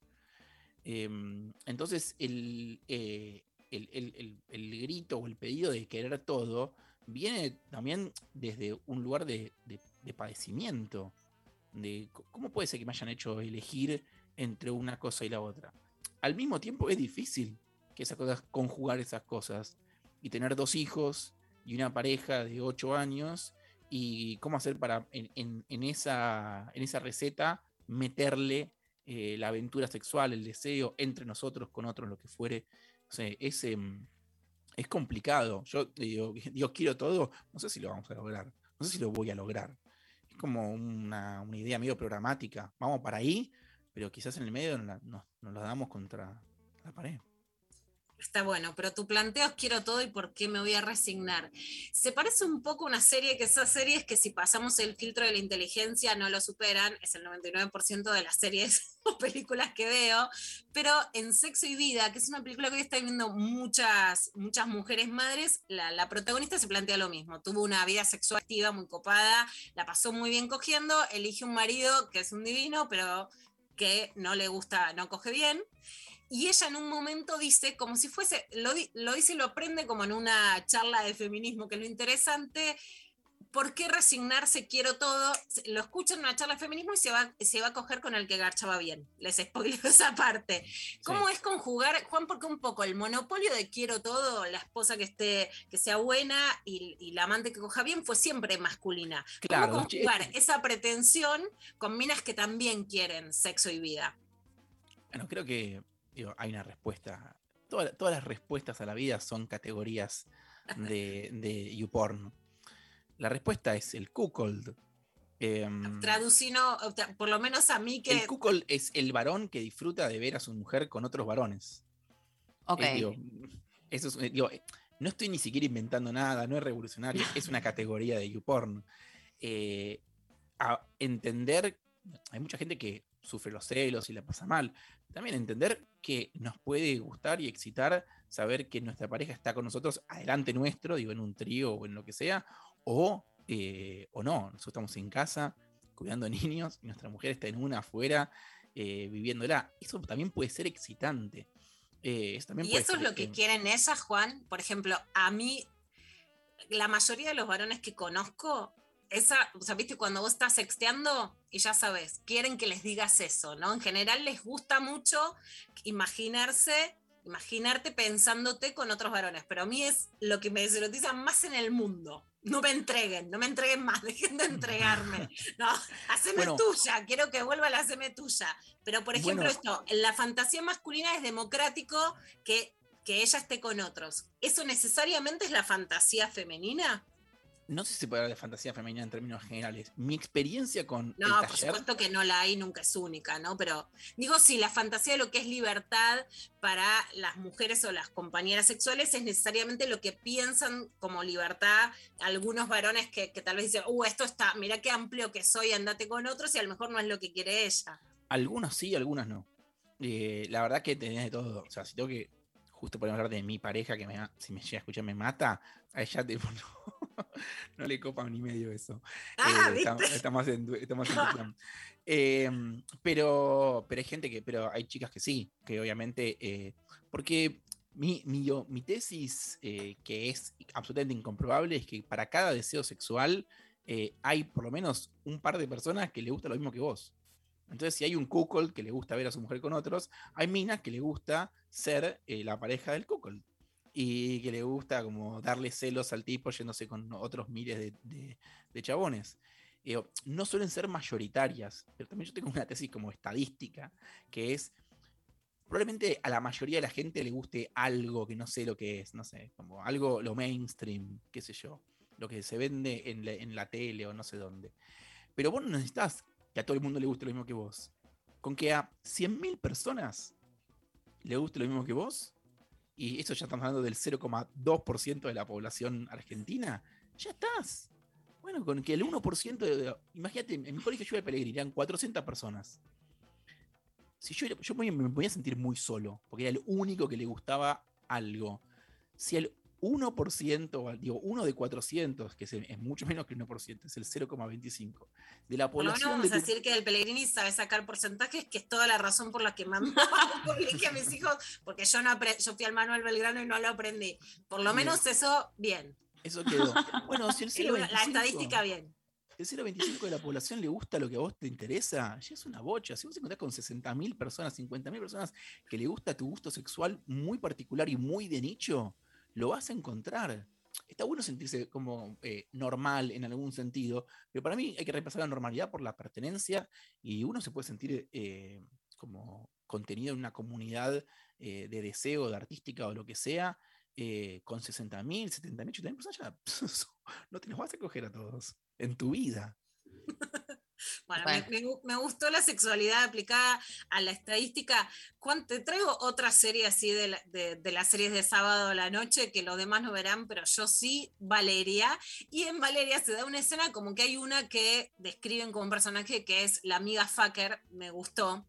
Em, entonces, el, eh, el- el- el- grito o el pedido de querer todo viene también desde un lugar de, de- de padecimiento. De cómo puede ser que me hayan hecho elegir entre una cosa y la otra. Al mismo tiempo es difícil que esas cosas, conjugar esas cosas y tener dos hijos y una pareja de ocho años y cómo hacer para en esa, en esa receta meterle eh, la aventura sexual, el deseo entre nosotros, con otros, lo que fuere. O sea, es, em, es complicado. Yo digo, digo, quiero todo, no sé si lo vamos a lograr, no sé si lo voy a lograr. Es como una, una idea medio programática. Vamos para ahí, pero quizás en el medio nos, nos- la damos contra la pared. Está bueno, pero tu planteo es quiero todo y por qué me voy a resignar. Se parece un poco a una serie que esas series que si pasamos el filtro de la inteligencia no lo superan, es el 99% de las series o películas que veo, pero en Sexo y Vida, que es una película que hoy están viendo muchas, muchas mujeres madres, la, la protagonista se plantea lo mismo, tuvo una vida sexual activa muy copada, la pasó muy bien cogiendo, elige un marido que es un divino, pero que no le gusta, no coge bien. Y ella en un momento dice, como si fuese, lo, lo dice y lo aprende como en una charla de feminismo, que es lo interesante, ¿por qué resignarse? Quiero todo. Lo escucha en una charla de feminismo y se va, se va a coger con el que garchaba bien. Les spoileo esa parte. ¿Cómo es conjugar, Juan? Porque un poco el monopolio de quiero todo, la esposa que esté, que sea buena y, y la amante que coja bien fue siempre masculina. Claro, ¿Cómo che- conjugar esa pretensión con minas que también quieren sexo y vida? Bueno, creo que digo, hay una respuesta. Toda- todas las respuestas a la vida son categorías de, de YouPorn. La respuesta es el cuckold. Em, Traducino, por lo menos a mí que... el cuckold es el varón que disfruta de ver a su mujer con otros varones. Ok. Eh, digo, eso es, digo, no estoy ni siquiera inventando nada, no es revolucionario, es una categoría de YouPorn. Eh, a entender, hay mucha gente que sufre los celos y la pasa mal. También entender que nos puede gustar y excitar saber que nuestra pareja está con nosotros adelante nuestro, digo, en un trío o en lo que sea, o, eh, o no. Nosotros estamos en casa cuidando niños y nuestra mujer está en una afuera eh, viviéndola. Eso también puede ser excitante. Eh, eso también Y puede eso es lo que quieren ellas, Juan. Por ejemplo, a mí, la mayoría de los varones que conozco, esa, o sea, viste, cuando vos estás sexteando y ya sabes, quieren que les digas eso, ¿no? En general les gusta mucho imaginarse, imaginarte pensándote con otros varones, pero a mí es lo que me deserotizan más en el mundo. No me entreguen, no me entreguen más, dejen de entregarme. No, haceme Bueno. tuya, quiero que vuelva la haceme tuya. Pero, por ejemplo, Bueno. esto, en la fantasía masculina es democrático que, que ella esté con otros. ¿Eso necesariamente es la fantasía femenina? No sé si se puede hablar de fantasía femenina en términos generales. Mi experiencia con No, el por taller. supuesto que no la hay, nunca es única, ¿no? Pero digo, si la fantasía de lo que es libertad para las mujeres o las compañeras sexuales es necesariamente lo que piensan como libertad algunos varones que, que tal vez dicen, uh, esto está, mira qué amplio que soy, andate con otros y a lo mejor no es lo que quiere ella. Algunos sí, algunas no. Eh, la verdad que tenés de todo. O sea, si tengo que justo podemos hablar de mi pareja que me, si me llega a escuchar me mata, a ella tipo, no, no le copa ni medio eso. Ah, Eh, más en, más en plan. Eh, pero, pero hay gente que, pero hay chicas que sí, que obviamente, eh, porque mi, mi, yo- mi tesis, eh, que es absolutamente incomprobable, es que para cada deseo sexual eh, hay por lo menos un par de personas que le gusta lo mismo que vos. Entonces, si hay un cuckold que le gusta ver a su mujer con otros, hay minas que le gusta ser eh, la pareja del cuckold. Y que le gusta como darle celos al tipo yéndose con otros miles de, chabones. Eh, no suelen ser mayoritarias, pero también yo tengo una tesis como estadística, que es, probablemente a la mayoría de la gente le guste algo que no sé lo que es, no sé, como algo, lo mainstream, qué sé yo, lo que se vende en la, en la tele o no sé dónde. Pero vos no necesitas que a todo el mundo le guste lo mismo que vos. Con que a 100.000 personas le guste lo mismo que vos, y eso ya estamos hablando del 0,2% de la población argentina, ya estás. Bueno, con que el 1% de. Imagínate, en mi colegio yo iba a Pellegrini, eran 400 personas. Si yo, yo me me voy a sentir muy solo, porque era el único que le gustaba algo. Si el 1%, o digo, uno de 400, que es, es mucho menos que el 1%, es el 0,25 de la población. vamos de a decir que el Pellegrini sabe sacar porcentajes, que es toda la razón por la que mandó a un colegio a mis hijos, porque yo no yo fui al Manuel Belgrano y no lo aprendí. Por lo Bien. menos eso, bien. Eso quedó. Bueno, si el El uno- la 0,25 estadística, bien. el 0,25 de la población le gusta lo que a vos te interesa, ya es una bocha. Si vos encontrás con 60.000 personas, 50.000 personas que le gusta tu gusto sexual muy particular y muy de nicho, lo vas a encontrar. Está bueno sentirse como eh, normal en algún sentido, pero para mí hay que reemplazar la normalidad por la pertenencia y uno se puede sentir eh, como contenido en una comunidad eh, de deseo, de artística o lo que sea, eh, con 60.000, 70.000, 80.000 personas, ya no te los vas a coger a todos en tu vida. Bueno, Bueno. Me, me gu- me gustó la sexualidad aplicada a la estadística. Juan, te traigo otra serie así de, la- de- de las series de sábado a la noche que los demás no verán, pero yo sí, Valeria. Y en Valeria se da una escena como que hay una que describen como un personaje que es la amiga Fucker, me gustó,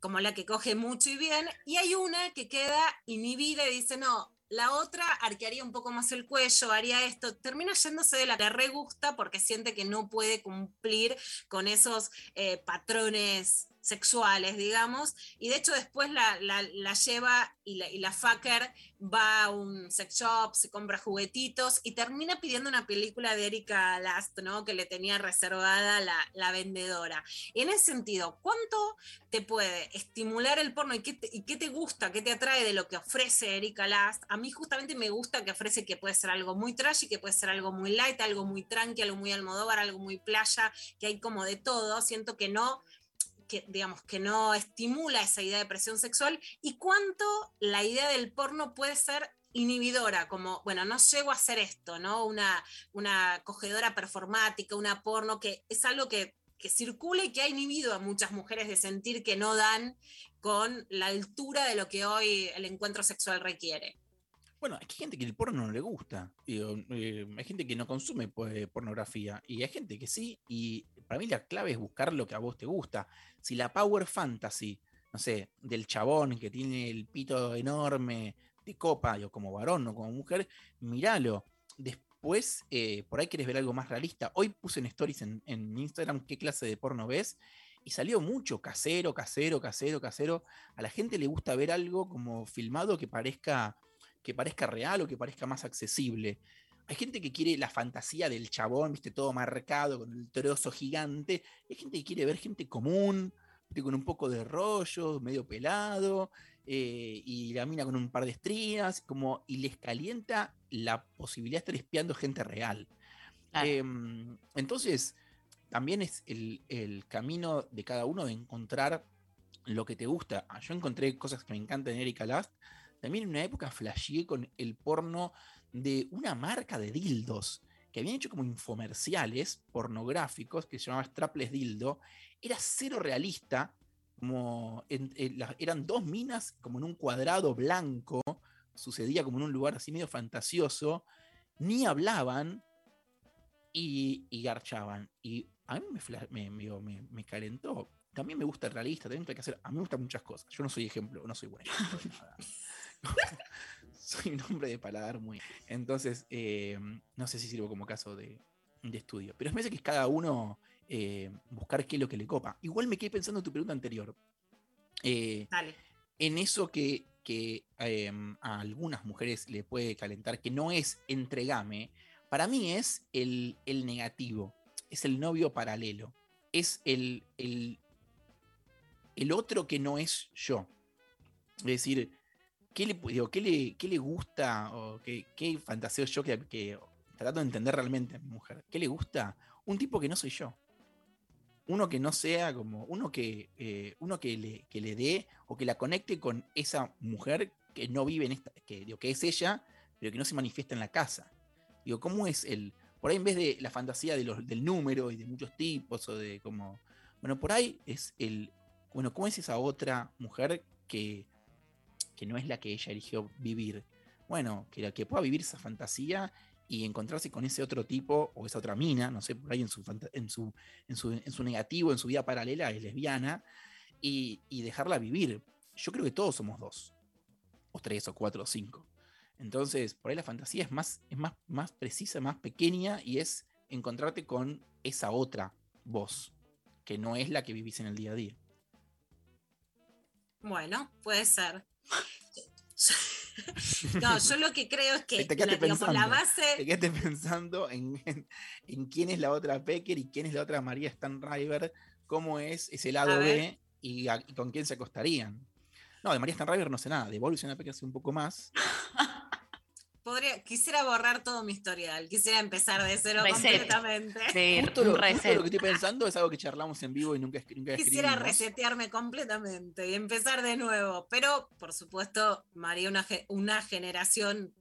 como la que coge mucho y bien. Y hay una que queda inhibida y dice, no. La otra arquearía un poco más el cuello, haría esto, termina yéndose de la que re gusta porque siente que no puede cumplir con esos eh, patrones sexuales, digamos, y de hecho después la, la- lleva y la, y la fucker va a un sex shop, se compra juguetitos y termina pidiendo una película de Erika Last, ¿no? Que le tenía reservada la, la vendedora. En ese sentido, ¿cuánto te puede estimular el porno y qué te, y qué te gusta, qué te atrae de lo que ofrece Erika Last? A mí justamente me gusta que ofrece que puede ser algo muy trash y que puede ser algo muy light, algo muy tranqui, algo muy almodóvar, algo muy playa, que hay como de todo. Siento que no que digamos que no estimula esa idea de presión sexual y cuánto la idea del porno puede ser inhibidora, como, bueno, no llego a hacer esto, ¿no? Una, una cogedora performática, una porno, que es algo que, que circula y que ha inhibido a muchas mujeres de sentir que no dan con la altura de lo que hoy el encuentro sexual requiere. Bueno, hay gente que el porno no le gusta. Digo, eh, hay gente que no consume pues, pornografía y hay gente que sí. Y para mí la clave es buscar lo que a vos te gusta. Si la power fantasy, no sé, del chabón que tiene el pito enorme de copa, digo, como varón o como mujer, míralo. Después, eh, por ahí querés ver algo más realista. Hoy puse en stories en Instagram qué clase de porno ves y salió mucho casero, casero, casero, casero. A la gente le gusta ver algo como filmado que parezca que parezca real o que parezca más accesible. Hay gente que quiere la fantasía del chabón, viste, todo marcado, con el trozo gigante. Hay gente que quiere ver gente común, con un poco de rollo, medio pelado, eh, y la mina con un par de estrías, como, y les calienta la posibilidad de estar espiando gente real. Em, entonces, también es el, el camino de cada uno de encontrar lo que te gusta. Ah, Yo encontré cosas que me encantan en Erika Last. También en una época flasheé con el porno de una marca de dildos que habían hecho como infomerciales pornográficos que se llamaba Strapless Dildo. Era cero realista, como eran dos minas como en un cuadrado blanco, sucedía como en un lugar así medio fantasioso, ni hablaban y, garchaban. Y a mí me, me, calentó. También me gusta el realista, también hay que hacer. A mí me gustan muchas cosas. Yo no soy ejemplo, no soy buen ejemplo de nada. soy un hombre de paladar muy. Entonces, eh, no sé si sirvo como caso de, de estudio. Pero es parece que es cada uno eh, buscar qué es lo que le copa. Igual me quedé pensando en tu pregunta anterior. Eh, Dale. en eso que, que, eh, a algunas mujeres le puede calentar, que no es entregame, para mí es el, el negativo, es el novio paralelo, es el, el, el otro que no es yo. Es decir, ¿qué le, digo, qué le, qué le gusta o qué, qué fantaseo yo que, que trato de entender realmente a mi mujer? ¿Qué le gusta? Un tipo que no soy yo uno que no sea como uno que eh, uno que le, que le dé o que la conecte con esa mujer que no vive en esta que, digo, que es ella pero que no se manifiesta en la casa digo cómo es el por ahí en vez de la fantasía de los, del número y de muchos tipos o de como bueno por ahí es el bueno cómo es esa otra mujer que que no es la que ella eligió vivir bueno que la que pueda vivir esa fantasía y encontrarse con ese otro tipo o esa otra mina, no sé, por ahí en su, en su, en su, en su negativo, en su vida paralela, es lesbiana, y, y dejarla vivir. Yo creo que todos somos dos, o tres, o cuatro, o cinco. Entonces, por ahí la fantasía es más, es más, más precisa, más pequeña, y es encontrarte con esa otra voz, que no es la que vivís en el día a día. Bueno, puede ser. No, yo lo que creo es que Te la, digamos, pensando, la base. te quedaste pensando en, en- en quién es la otra Pecker y quién es la otra María Stanriver, cómo es ese lado. B y, a- y con quién se acostarían. No, de María Stanriver no sé nada, de Luciana Pecker sé un poco más. Podría, quisiera borrar todo mi historial, quisiera empezar de cero Reset. completamente. Sí, Justo un lo, justo reset. lo que estoy pensando es algo que charlamos en vivo y nunca, nunca Quisiera resetearme completamente y empezar de nuevo, pero por supuesto, María, una, una generación,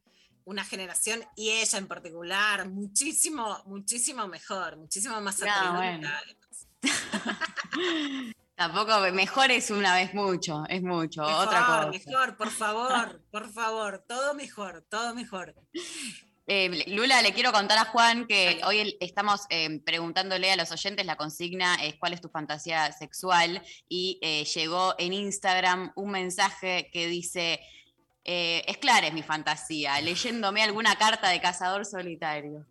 una generación y ella en particular, muchísimo, muchísimo mejor, muchísimo más No, atrevida. Tampoco, mejor es una vez mucho, es mucho. Mejor, Otra cosa. mejor, por favor, por favor, todo mejor, todo mejor. Eh, Lula, le quiero contar a Juan que hoy estamos eh, preguntándole a los oyentes, la consigna es cuál es tu fantasía sexual y eh, llegó en Instagram un mensaje que dice, eh, es clara es mi fantasía, leyéndome alguna carta de cazador solitario.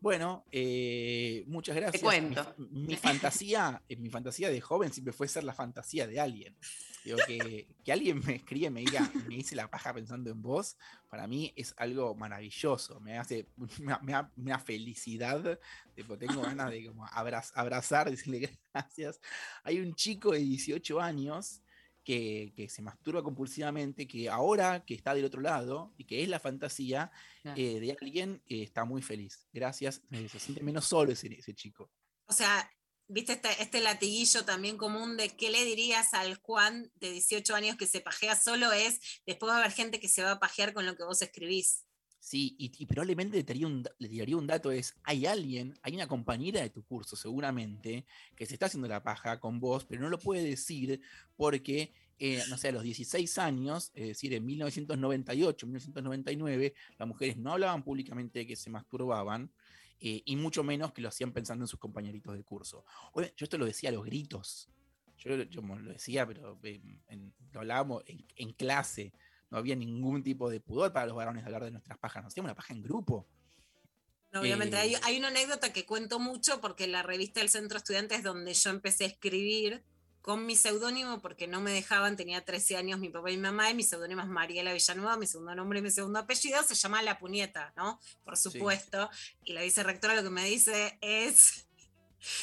Bueno, eh, muchas gracias. cuento. Mi, mi fantasía, eh, mi fantasía de joven siempre fue ser la fantasía de alguien. Digo, que, que alguien me escribe, me diga, me dice la paja pensando en vos, para mí es algo maravilloso. Me hace, me, da- me da una felicidad. Tipo, tengo ganas de como abraz- abrazar, decirle gracias. Hay un chico de 18 años que, que se masturba compulsivamente, que ahora que está del otro lado y que es la fantasía Claro. eh, de alguien, eh, está muy feliz. Gracias. eh, se siente menos solo ese, ese chico. O sea, viste este, este latiguillo también común de qué le dirías al Juan de 18 años que se pajea solo es, después va a haber gente que se va a pajear con lo que vos escribís. Sí, y, probablemente un, le tiraría un dato, es, hay alguien, hay una compañera de tu curso seguramente, que se está haciendo la paja con vos, pero no lo puede decir porque, eh, no sé, a los 16 años, es decir, en 1998, 1999, las mujeres no hablaban públicamente de que se masturbaban, eh, y mucho menos que lo hacían pensando en sus compañeritos de curso. Oye, yo esto lo decía a los gritos, yo, lo- decía, pero eh, lo hablábamos en clase, no había ningún tipo de pudor para los varones de hablar de nuestras pajas, nos hacíamos una paja en grupo. Obviamente, hay, Eh. hay una anécdota que cuento mucho porque la revista del Centro Estudiantes donde yo empecé a escribir con mi seudónimo porque no me dejaban, tenía 13 años mi papá y mi mamá y mi seudónimo es Mariela Villanueva, mi segundo nombre y mi segundo apellido, se llama La Puñeta, ¿no? Por supuesto. Y la vicerrectora lo que me dice es,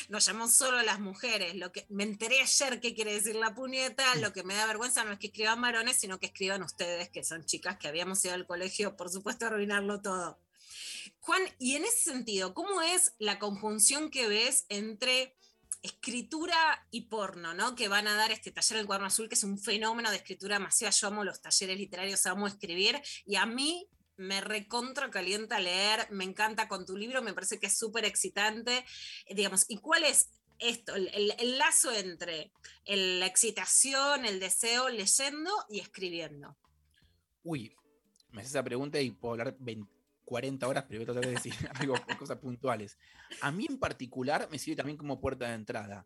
nos llamó solo las mujeres, lo que me enteré ayer qué quiere decir La Puñeta, lo que me da vergüenza no es que escriban varones, sino que escriban ustedes, que son chicas que habíamos ido al colegio, por supuesto, a arruinarlo todo. Juan, y en ese sentido, ¿cómo es la conjunción que ves entre escritura y porno, ¿no? Que van a dar este taller del cuaderno azul, que es un fenómeno de escritura masiva. Yo amo los talleres literarios, amo escribir, y a mí me recontra calienta leer, me encanta con tu libro, me parece que es súper excitante, eh, digamos, ¿y cuál es esto, el, lazo entre la excitación, el deseo leyendo y escribiendo? Uy, me haces esa pregunta y puedo hablar 20 40 horas, pero voy a tratar de decir algo, cosas puntuales. A mí en particular me sirve también como puerta de entrada.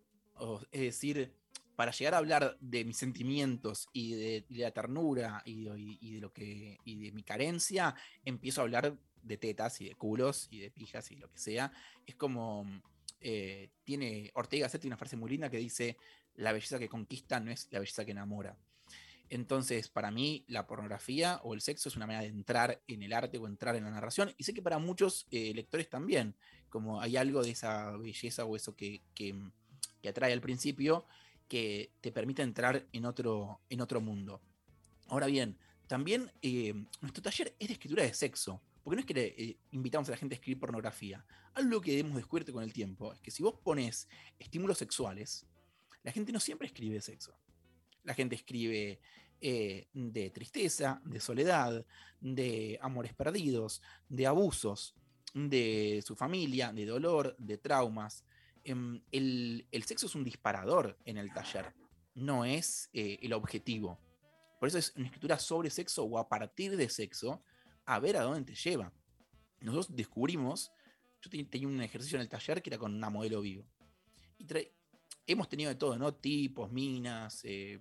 Es decir, para llegar a hablar de mis sentimientos y de, y de la ternura y de, y- de lo que y de mi carencia, empiezo a hablar de tetas y de culos y de pijas y lo que sea. Es como eh, tiene Ortega Gasset una frase muy linda que dice la belleza que conquista no es la belleza que enamora. Entonces, para mí, la pornografía o el sexo es una manera de entrar en el arte o entrar en la narración. Y sé que para muchos eh, lectores también, como hay algo de esa belleza o eso que, que, que atrae al principio, que te permite entrar en otro, en otro mundo. Ahora bien, también eh, nuestro taller es de escritura de sexo. Porque no es que eh, invitamos a la gente a escribir pornografía. Algo que hemos descubierto con el tiempo es que si vos pones estímulos sexuales, la gente no siempre escribe sexo. La gente escribe eh, de tristeza, de soledad, de amores perdidos, de abusos, de su familia, de dolor, de traumas. Em, el, el sexo es un disparador en el taller, no es eh, el objetivo. Por eso es una escritura sobre sexo o a partir de sexo, a ver a dónde te lleva. nosotros descubrimos, yo te- tenía un ejercicio en el taller que era con una modelo vivo. Y hemos tenido de todo, ¿no? Tipos, minas, eh,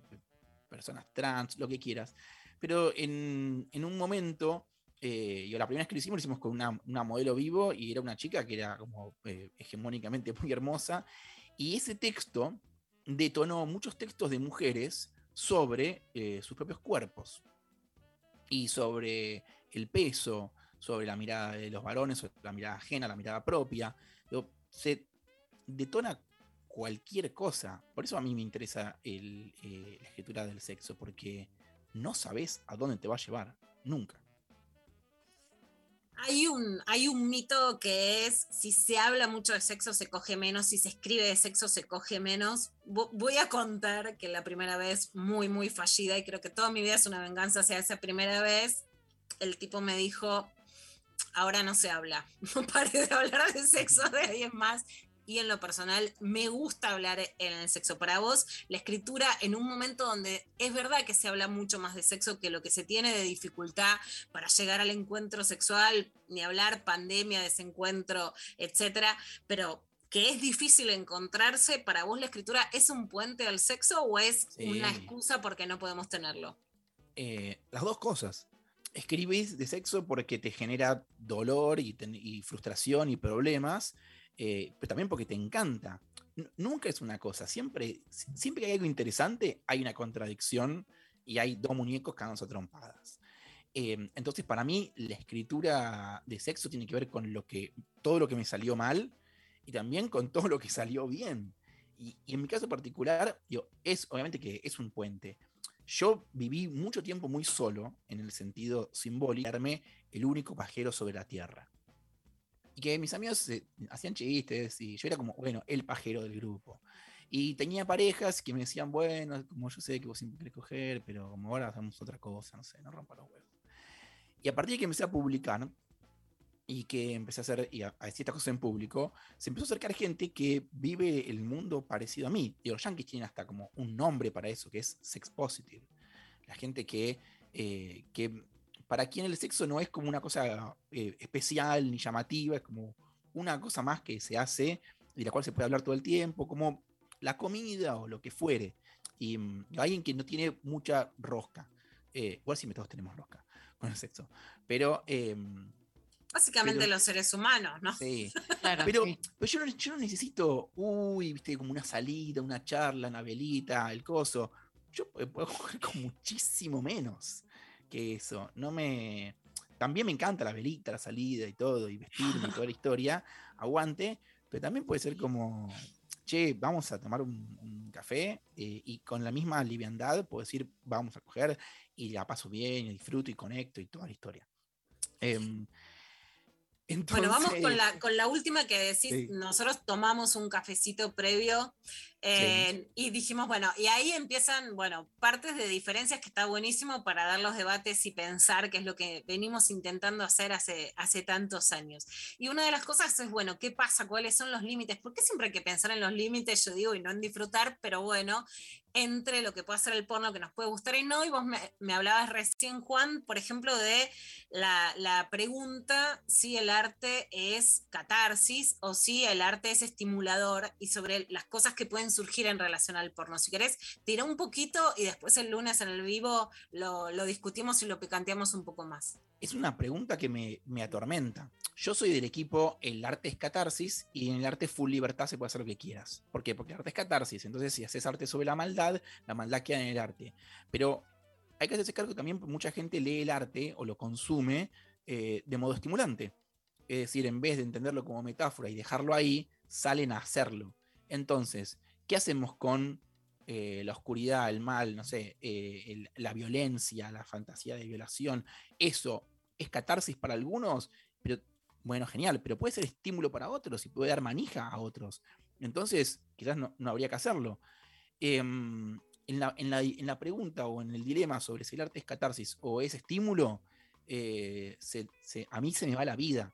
personas trans, lo que quieras. Pero en, en un momento, eh, yo la primera vez que lo hicimos, lo hicimos con una, modelo vivo y era una chica que era como eh, hegemónicamente muy hermosa. Y ese texto detonó muchos textos de mujeres sobre eh, sus propios cuerpos y sobre el peso, sobre la mirada de los varones, sobre la mirada ajena, la mirada propia. Se detona cualquier cosa. Por eso a mí me interesa el, eh, la escritura del sexo, porque no sabes a dónde te va a llevar, nunca. Hay un, hay un mito que es, si se habla mucho de sexo se coge menos, si se escribe de sexo se coge menos. Vo- Voy a contar que la primera vez muy, muy fallida, y creo que toda mi vida es una venganza hacia esa primera vez, el tipo me dijo, ahora no se habla, no pare de hablar de sexo de alguien más. Y en lo personal, me gusta hablar en el sexo. Para vos, la escritura en un momento donde es verdad que se habla mucho más de sexo que lo que se tiene de dificultad para llegar al encuentro sexual, ni hablar pandemia, desencuentro, etcétera, pero que es difícil encontrarse, ¿para vos la escritura es un puente al sexo o es Sí. una excusa porque no podemos tenerlo? Eh, las dos cosas. Escribís de sexo porque te genera dolor y frustración y problemas, eh, pero también porque te encanta. N- nunca es una cosa, siempre, si- siempre que hay algo interesante hay una contradicción y hay dos muñecos cagándose a trompadas. Eh, entonces, para mí, la escritura de sexo tiene que ver con lo que, todo lo que me salió mal y también con todo lo que salió bien. Y, y en mi caso particular, digo, es obviamente que es un puente. Yo viví mucho tiempo muy solo, en el sentido simbólico, el único pajero sobre la tierra. Y que mis amigos hacían chistes y yo era como, bueno, el pajero del grupo. Y tenía parejas que me decían, bueno, como yo sé que vos siempre querés coger, pero como ahora hacemos otra cosa, no sé, no rompa los huevos. Y a partir de que empecé a publicar y que empecé a hacer y a, a decir estas cosas en público, se empezó a acercar gente que vive el mundo parecido a mí. Y los yankees tienen hasta como un nombre para eso, que es sex positive. La gente que, eh, que para quien el sexo no es como una cosa eh, especial ni llamativa, es como una cosa más que se hace y de la cual se puede hablar todo el tiempo, como la comida o lo que fuere. Y mm, alguien que no tiene mucha rosca. Eh, igual si todos tenemos rosca con el sexo. Pero em, Básicamente Pero- los seres humanos, ¿no? Sí. Claro, pero, sí. pero yo, no, yo no necesito, uy, viste, como una salida, una charla, una velita, el coso. Yo pu- puedo coger con muchísimo menos que eso. No me. También me encanta la velita, la salida y todo, y vestirme y toda la historia. Aguante. Pero también puede ser como, che, vamos a tomar un, café eh, y con la misma liviandad puedo decir, vamos a coger y la paso bien, y disfruto y conecto y toda la historia. Bueno, vamos entonces- con la, con la última que decís. Sí. Nosotros tomamos un cafecito previo eh, y dijimos, bueno, y ahí empiezan, bueno, partes de diferencias que está buenísimo para dar los debates y pensar qué es lo que venimos intentando hacer hace, hace tantos años. Y una de las cosas es, bueno, ¿qué pasa? ¿Cuáles son los límites? Porque siempre hay que pensar en los límites, yo digo, y no en disfrutar, pero bueno, entre lo que puede hacer el porno que nos puede gustar y no. Y vos me, me hablabas recién, Juan, por ejemplo, de la, la pregunta si el arte es catarsis o si el arte es estimulador y sobre las cosas que pueden surgir en relación al porno. Si querés, tira un poquito y después el lunes en el vivo lo, lo discutimos y lo picanteamos un poco más. Es una pregunta que me, me atormenta. Yo soy del equipo el arte es catarsis y en el arte full libertad se puede hacer lo que quieras. ¿Por qué? Porque el arte es catarsis. Entonces, si haces arte sobre la maldad, la maldad queda en el arte. Pero hay que hacerse cargo también mucha gente lee el arte o lo consume eh, de modo estimulante. Es decir, en vez de entenderlo como metáfora y dejarlo ahí, salen a hacerlo. Entonces, ¿qué hacemos con eh, la oscuridad, el mal, no sé, eh, el- la violencia, la fantasía de violación? Eso es catarsis para algunos, pero bueno, genial, pero puede ser estímulo para otros y puede dar manija a otros. Entonces, quizás no, no habría que hacerlo. Em, en, la, en la- en la pregunta o en el dilema sobre si el arte es catarsis o es estímulo, eh, se- se- a mí se me va la vida.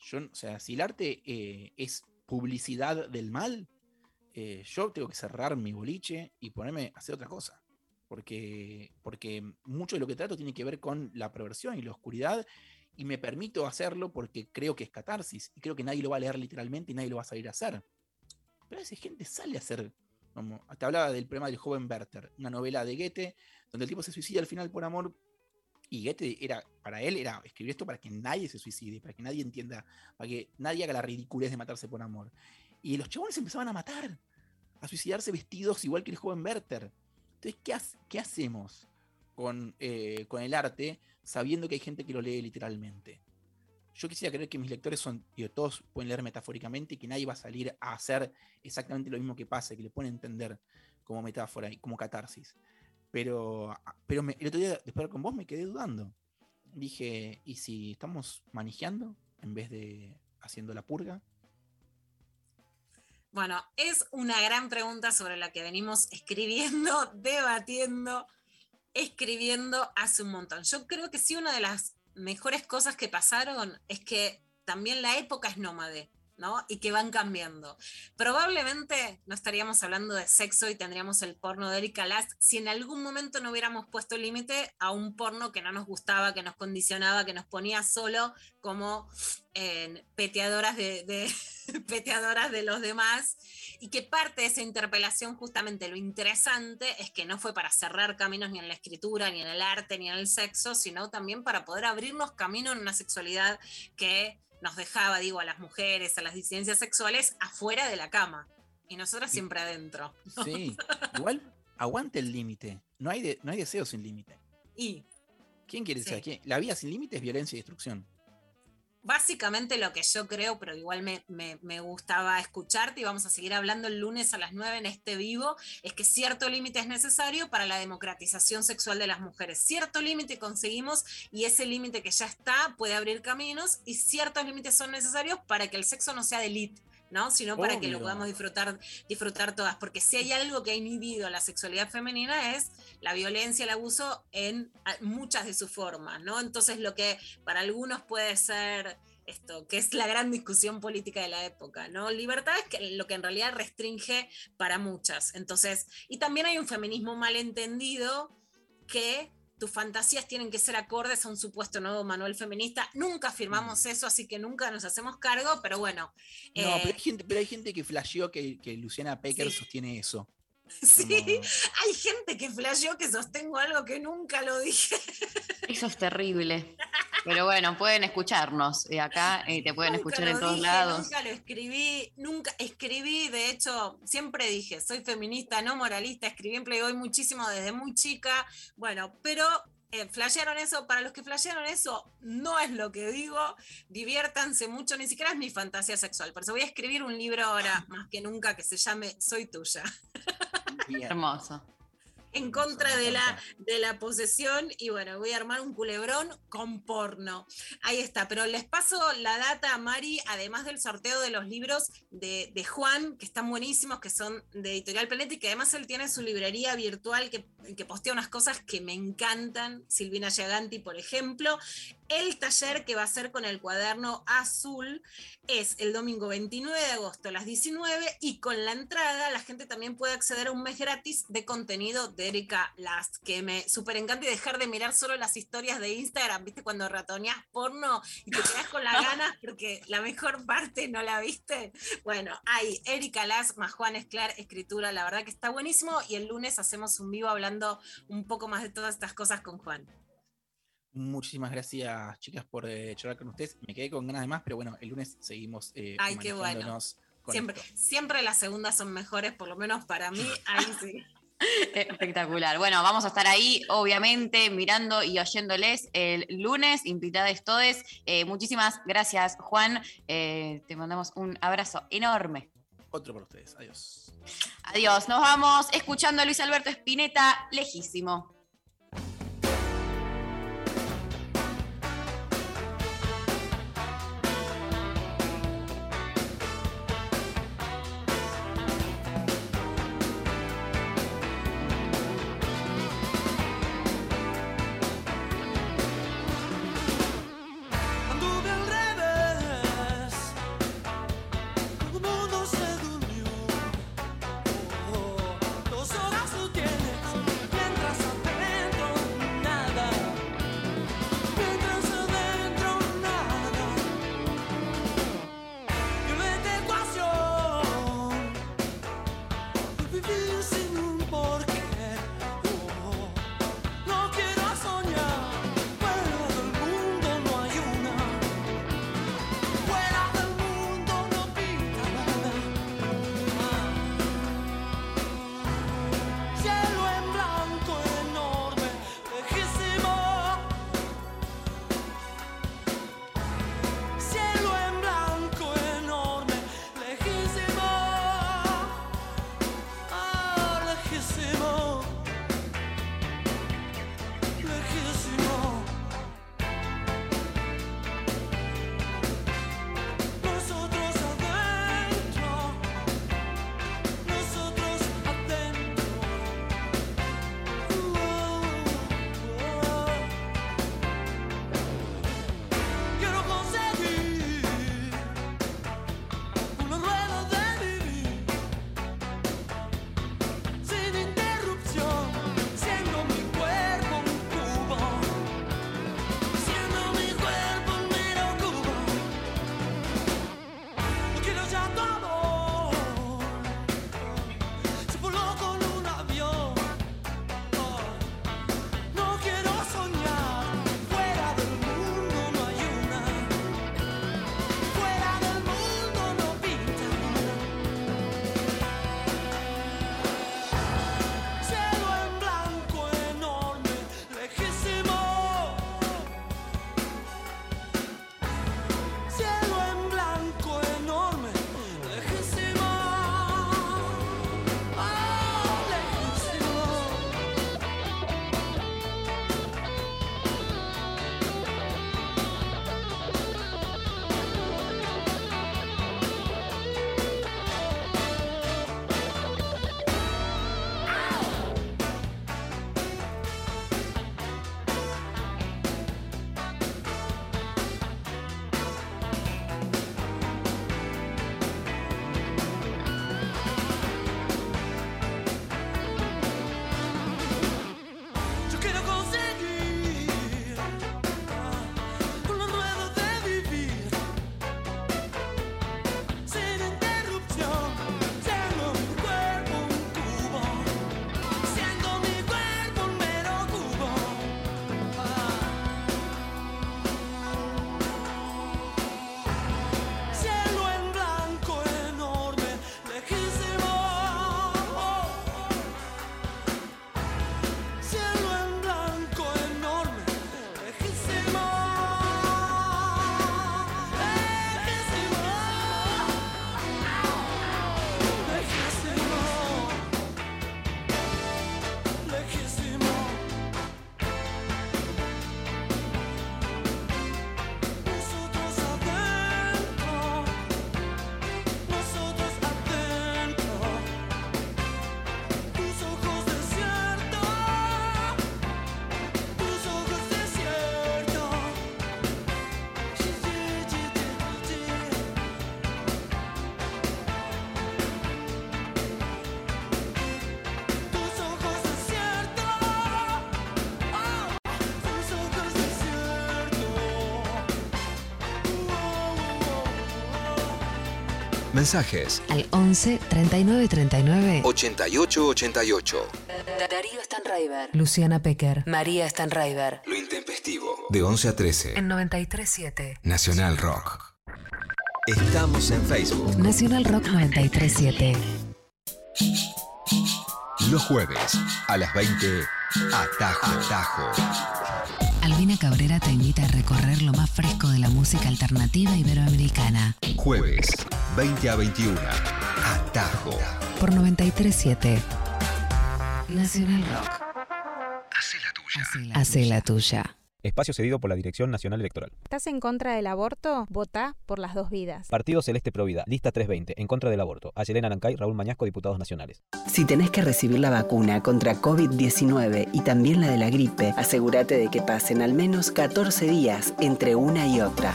Yo, o sea, si el arte eh, es publicidad del mal, eh, yo tengo que cerrar mi boliche y ponerme a hacer otra cosa. Porque, porque mucho de lo que trato tiene que ver con la perversión y la oscuridad y me permito hacerlo porque creo que es catarsis y creo que nadie lo va a leer literalmente y nadie lo va a salir a hacer. Pero a veces gente sale a hacer. Como, te hablaba del problema del joven Werther, una novela de Goethe, donde el tipo se suicida al final por amor. Y Goethe era, para él, era escribir esto para que nadie se suicide, para que nadie entienda, para que nadie haga la ridiculez de matarse por amor. Y los chabones empezaban a matar, a suicidarse vestidos igual que el joven Werther. Entonces, ¿qué, hacemos con, eh, con el arte sabiendo que hay gente que lo lee literalmente? Yo quisiera creer que mis lectores son, digo, todos pueden leer metafóricamente y que nadie va a salir a hacer exactamente lo mismo que pasa, que le pueden entender como metáfora y como catarsis. Pero, pero el otro día, después de con vos, me quedé dudando. Dije, ¿y si estamos manejando en vez de haciendo la purga? Bueno, es una gran pregunta sobre la que venimos escribiendo, debatiendo, escribiendo hace un montón. Yo creo que sí, una de las mejores cosas que pasaron es que también la época es nómade. ¿No? Y que van cambiando. Probablemente no estaríamos hablando de sexo y tendríamos el porno de Erika Last si en algún momento no hubiéramos puesto límite a un porno que no nos gustaba, que nos condicionaba, que nos ponía solo como peteadoras de, peteadoras de los demás y que parte de esa interpelación justamente lo interesante es que no fue para cerrar caminos ni en la escritura, ni en el arte, ni en el sexo, sino también para poder abrirnos camino en una sexualidad que nos dejaba, digo, a las mujeres, a las disidencias sexuales afuera de la cama. Y nosotras siempre adentro. Sí, igual aguante el límite. No hay, no hay deseo sin límite. Y. ¿Quién quiere decir? La vida sin límite es violencia y destrucción básicamente lo que yo creo, pero igual me, gustaba escucharte y vamos a seguir hablando el lunes a las 9 en este vivo, es que cierto límite es necesario para la democratización sexual de las mujeres. Cierto límite conseguimos y ese límite que ya está puede abrir caminos y ciertos límites son necesarios para que el sexo no sea de. ¿No? sino para que lo podamos disfrutar, disfrutar todas. Porque si hay algo que ha inhibido la sexualidad femenina es la violencia, el abuso en muchas de sus formas, ¿no? Entonces lo que para algunos puede ser esto, que es la gran discusión política de la época, ¿no? Libertad es que, lo que en realidad restringe para muchas. Entonces, y también hay un feminismo malentendido que tus fantasías tienen que ser acordes a un supuesto nuevo manual feminista. Nunca firmamos eso, así que nunca nos hacemos cargo, pero bueno. No, pero, hay eh, gente, pero hay gente que flasheó que, que Luciana Pecker sostiene eso. Sí, hay gente que flasheó que sostengo algo que nunca lo dije. Eso es terrible. Pero bueno, pueden escucharnos y acá y te pueden escuchar en todos lados. Nunca lo escribí, nunca escribí, de hecho, siempre dije, soy feminista, no moralista, escribí en Playboy muchísimo desde muy chica. Bueno, pero eh, flashearon eso, para los que flashearon eso, no es lo que digo, diviértanse mucho, ni siquiera es mi fantasía sexual, por eso voy a escribir un libro ahora, más que nunca, que se llame Soy tuya. Hermoso en contra de la, de la posesión y bueno, voy a armar un culebrón con porno. Ahí está, pero les paso la data a Mari, además del sorteo de los libros de, Juan, que están buenísimos, que son de Editorial Planeta y que además él tiene su librería virtual que, que postea unas cosas que me encantan, Silvina Giaganti, por ejemplo. El taller que va a ser con el cuaderno azul es el domingo 29 de agosto a las 19 y con la entrada la gente también puede acceder a un mes gratis de contenido de Erika Last, que me súper encanta y dejar de mirar solo las historias de Instagram, ¿viste? Cuando ratoneas porno y te quedas con las ganas porque la mejor parte no la viste. Bueno, hay Erika Last más Juan Esclar, escritura, la verdad que está buenísimo y el lunes hacemos un vivo hablando un poco más de todas estas cosas con Juan. Muchísimas gracias, chicas, por eh, charlar con ustedes. Me quedé con ganas de más, pero bueno, el lunes seguimos. Eh, Ay, qué bueno. Siempre, siempre las segundas son mejores, por lo menos para mí. Ahí sí. Espectacular. Bueno, vamos a estar ahí, obviamente, mirando y oyéndoles el lunes, invitadas todos. Eh, muchísimas gracias, Juan. Eh, te mandamos un abrazo enorme. Otro para ustedes. Adiós. Adiós. Nos vamos escuchando a Luis Alberto Espineta, lejísimo. Mensajes Al 11 39 39 88 88. Darío Stanraiver. Luciana Pecker. María Stanraiver. Lo intempestivo. De 11 a 13. En 93.7. Nacional Rock. Estamos en Facebook. Nacional Rock 93.7. Los jueves a las 20. Atajo. Atajo. Albina Cabrera te invita a recorrer lo más fresco de la música alternativa iberoamericana. Jueves 20 a 21. Atajo. Por 93.7. Nacional Rock. Hace la tuya. Espacio cedido por la Dirección Nacional Electoral. ¿Estás en contra del aborto? Vota por las dos vidas. Partido Celeste Provida, lista 320, en contra del aborto. Ayelena Nancay, Raúl Mañasco, diputados nacionales. Si tenés que recibir la vacuna contra COVID-19 y también la de la gripe, asegúrate de que pasen al menos 14 días entre una y otra.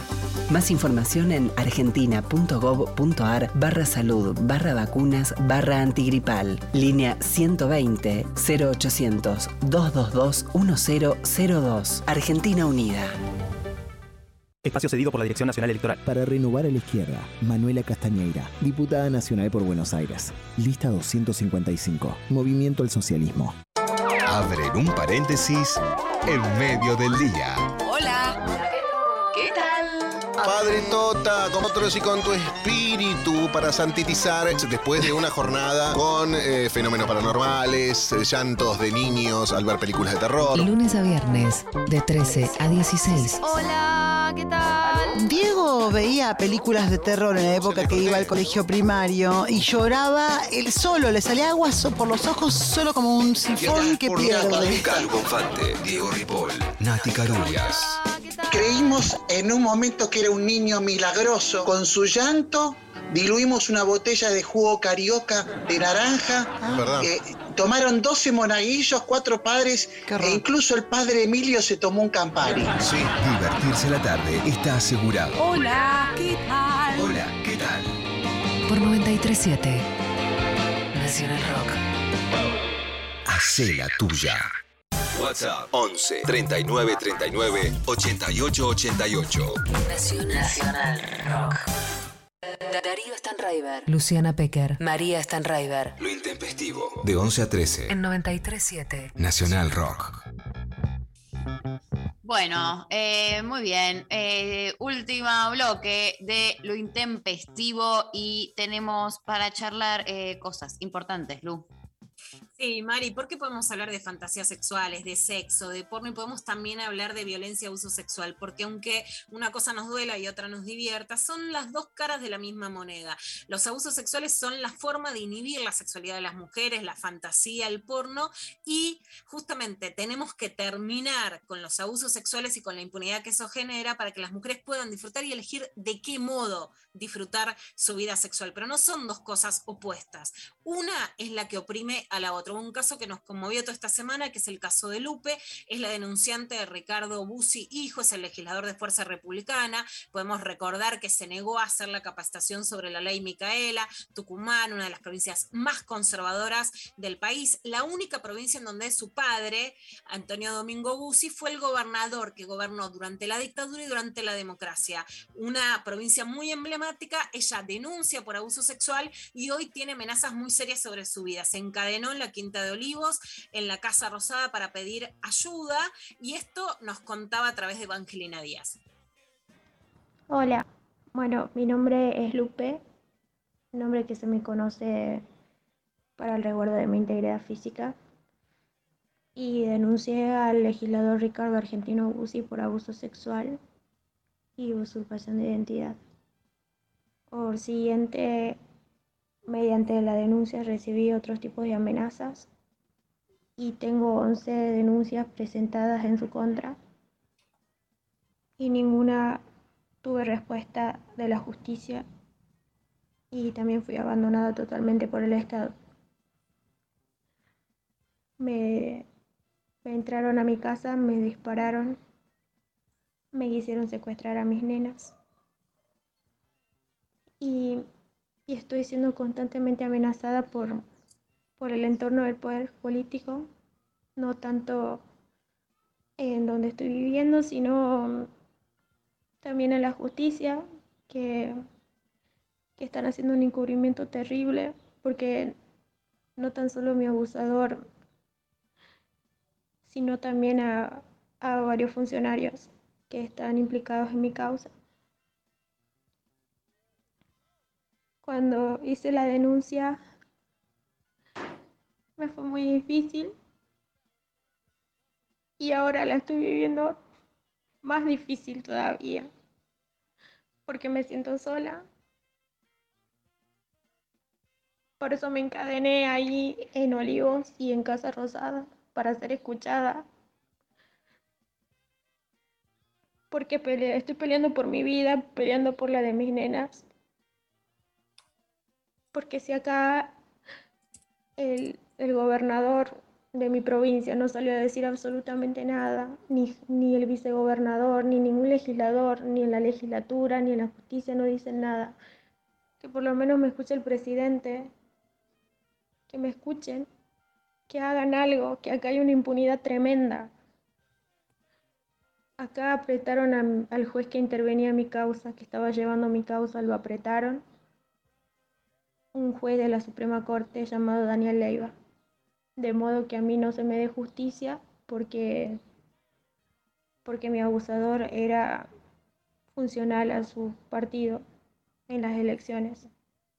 Más información en argentina.gov.ar barra salud barra vacunas barra antigripal. Línea 120 0800 222 1002. Argentina Unida. Espacio cedido por la Dirección Nacional Electoral. Para renovar a la izquierda, Manuela Castañeira, diputada nacional por Buenos Aires. Lista 255. Movimiento al Socialismo. Abren un paréntesis en medio del día. Padre Tota, con otros y con tu espíritu para sanitizar después de una jornada con eh, fenómenos paranormales, eh, llantos de niños al ver películas de terror. Lunes a viernes, de 13 a 16. Hola, ¿qué tal? Diego veía películas de terror en la época que iba al colegio primario y lloraba él solo, le salía agua por los ojos solo como un sifón que pierde. Bonfante, Diego Ripoll, Nati Carulias. Creímos en un momento que era un niño milagroso. Con su llanto diluimos una botella de jugo carioca de naranja. ¿Verdad? Eh, tomaron 12 monaguillos, cuatro padres e incluso el padre Emilio se tomó un Campari. Sí, divertirse la tarde está asegurado. Hola, ¿qué tal? Hola, ¿qué tal? Por 93.7. Nacional Rock. Hacé la tuya. WhatsApp 11 39 39 88 88. Nacional Rock. Darío Stanraiver. Luciana Pecker. María Stanraiver. Lo intempestivo. De 11 a 13. En 93.7. Nacional Rock. Bueno, eh, muy bien. Eh, última bloque de lo intempestivo y tenemos para charlar eh, cosas importantes, Lu. Sí, Mari, ¿por qué podemos hablar de fantasías sexuales, de sexo, de porno y podemos también hablar de violencia y abuso sexual? Porque aunque una cosa nos duela y otra nos divierta, son las dos caras de la misma moneda. Los abusos sexuales son la forma de inhibir la sexualidad de las mujeres, la fantasía, el porno y justamente tenemos que terminar con los abusos sexuales y con la impunidad que eso genera para que las mujeres puedan disfrutar y elegir de qué modo disfrutar su vida sexual. Pero no son dos cosas opuestas. Una es la que oprime a la otra. Un caso que nos conmovió toda esta semana, que es el caso de Lupe, es la denunciante de Ricardo Bussi, hijo, es el legislador de Fuerza Republicana. Podemos recordar que se negó a hacer la capacitación sobre la ley Micaela, Tucumán, una de las provincias más conservadoras del país, la única provincia en donde su padre, Antonio Domingo Bussi, fue el gobernador que gobernó durante la dictadura y durante la democracia. Una provincia muy emblemática, ella denuncia por abuso sexual y hoy tiene amenazas muy serias sobre su vida. Se encadenó en la Quinta de Olivos, en la Casa Rosada para pedir ayuda y esto nos contaba a través de Evangelina Díaz. Hola, bueno, mi nombre es Lupe, nombre que se me conoce para el resguardo de mi integridad física. Y denuncié al legislador Ricardo Argentino Bussi por abuso sexual y usurpación de identidad. Por siguiente, mediante la denuncia recibí otros tipos de amenazas y tengo 11 denuncias presentadas en su contra y ninguna tuve respuesta de la justicia y también fui abandonada totalmente por el Estado. Me, me entraron a mi casa, me dispararon, me quisieron secuestrar a mis nenas y, y estoy siendo constantemente amenazada por, por el entorno del poder político, no tanto en donde estoy viviendo, sino también en la justicia, que que están haciendo un encubrimiento terrible, porque no tan solo mi abusador, sino también a, a varios funcionarios que están implicados en mi causa. Cuando hice la denuncia, me fue muy difícil y ahora la estoy viviendo más difícil todavía, porque me siento sola. Por eso me encadené ahí en Olivos y en Casa Rosada para ser escuchada. Porque estoy peleando por mi vida, peleando por la de mis nenas. Porque si acá el, el gobernador de mi provincia no salió a decir absolutamente nada, ni, ni el vicegobernador, ni ningún legislador, ni en la legislatura, ni en la justicia no dicen nada. Que por lo menos me escuche el presidente, que me escuchen, que hagan algo, que acá hay una impunidad tremenda. Acá apretaron al juez que intervenía en mi causa, que estaba llevando mi causa, lo apretaron. Un juez de la Suprema Corte llamado Daniel Leiva. De modo que a mí no se me dé justicia porque, porque mi abusador era funcional a su partido en las elecciones.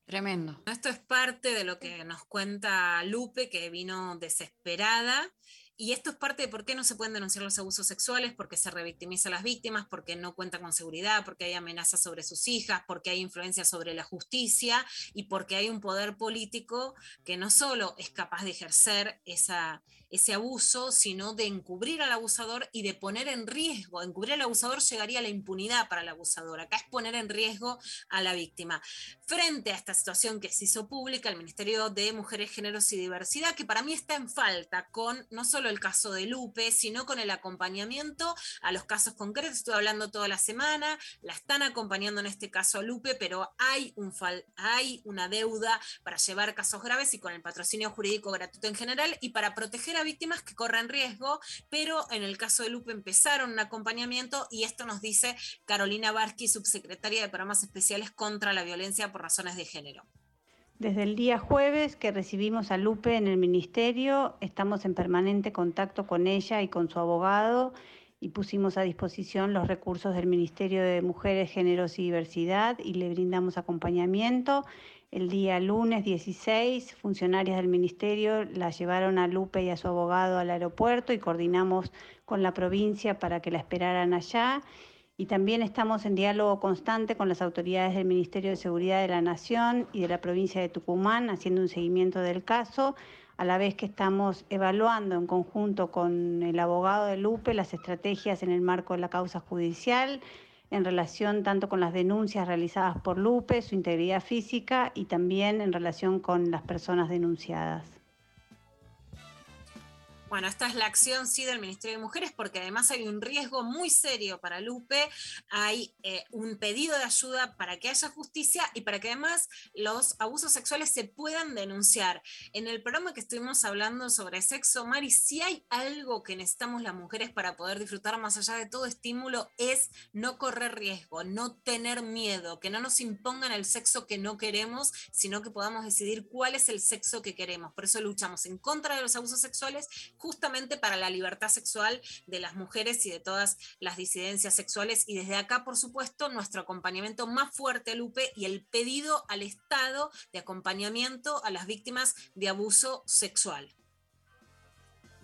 Tremendo. Esto es parte de lo que nos cuenta Lupe, que vino desesperada. Y esto es parte de por qué no se pueden denunciar los abusos sexuales, porque se revictimiza a las víctimas, porque no cuenta con seguridad, porque hay amenazas sobre sus hijas, porque hay influencia sobre la justicia y porque hay un poder político que no solo es capaz de ejercer esa, ese abuso, sino de encubrir al abusador y de poner en riesgo. Encubrir al abusador llegaría a la impunidad para el abusador. Acá es poner en riesgo a la víctima. Frente a esta situación que se hizo pública, el Ministerio de Mujeres, Géneros y Diversidad, que para mí está en falta con no solo el caso de Lupe, sino con el acompañamiento a los casos concretos. Estuve hablando toda la semana, la están acompañando en este caso a Lupe, pero hay, un fal- hay una deuda para llevar casos graves y con el patrocinio jurídico gratuito en general y para proteger a víctimas que corren riesgo, pero en el caso de Lupe empezaron un acompañamiento y esto nos dice Carolina Barsky, subsecretaria de Programas Especiales contra la Violencia por Razones de Género. Desde el día jueves que recibimos a Lupe en el ministerio, estamos en permanente contacto con ella y con su abogado y pusimos a disposición los recursos del Ministerio de Mujeres, Géneros y Diversidad y le brindamos acompañamiento. El día lunes 16, funcionarias del ministerio la llevaron a Lupe y a su abogado al aeropuerto y coordinamos con la provincia para que la esperaran allá. Y también estamos en diálogo constante con las autoridades del Ministerio de Seguridad de la Nación y de la provincia de Tucumán, haciendo un seguimiento del caso, a la vez que estamos evaluando en conjunto con el abogado de Lupe las estrategias en el marco de la causa judicial en relación tanto con las denuncias realizadas por Lupe, su integridad física y también en relación con las personas denunciadas. Bueno, esta es la acción sí del Ministerio de Mujeres porque además hay un riesgo muy serio para Lupe, hay eh, un pedido de ayuda para que haya justicia y para que además los abusos sexuales se puedan denunciar. En el programa que estuvimos hablando sobre sexo, Mari, si hay algo que necesitamos las mujeres para poder disfrutar más allá de todo estímulo es no correr riesgo, no tener miedo, que no nos impongan el sexo que no queremos, sino que podamos decidir cuál es el sexo que queremos. Por eso luchamos en contra de los abusos sexuales justamente para la libertad sexual de las mujeres y de todas las disidencias sexuales. Y desde acá, por supuesto, nuestro acompañamiento más fuerte, Lupe, y el pedido al Estado de acompañamiento a las víctimas de abuso sexual.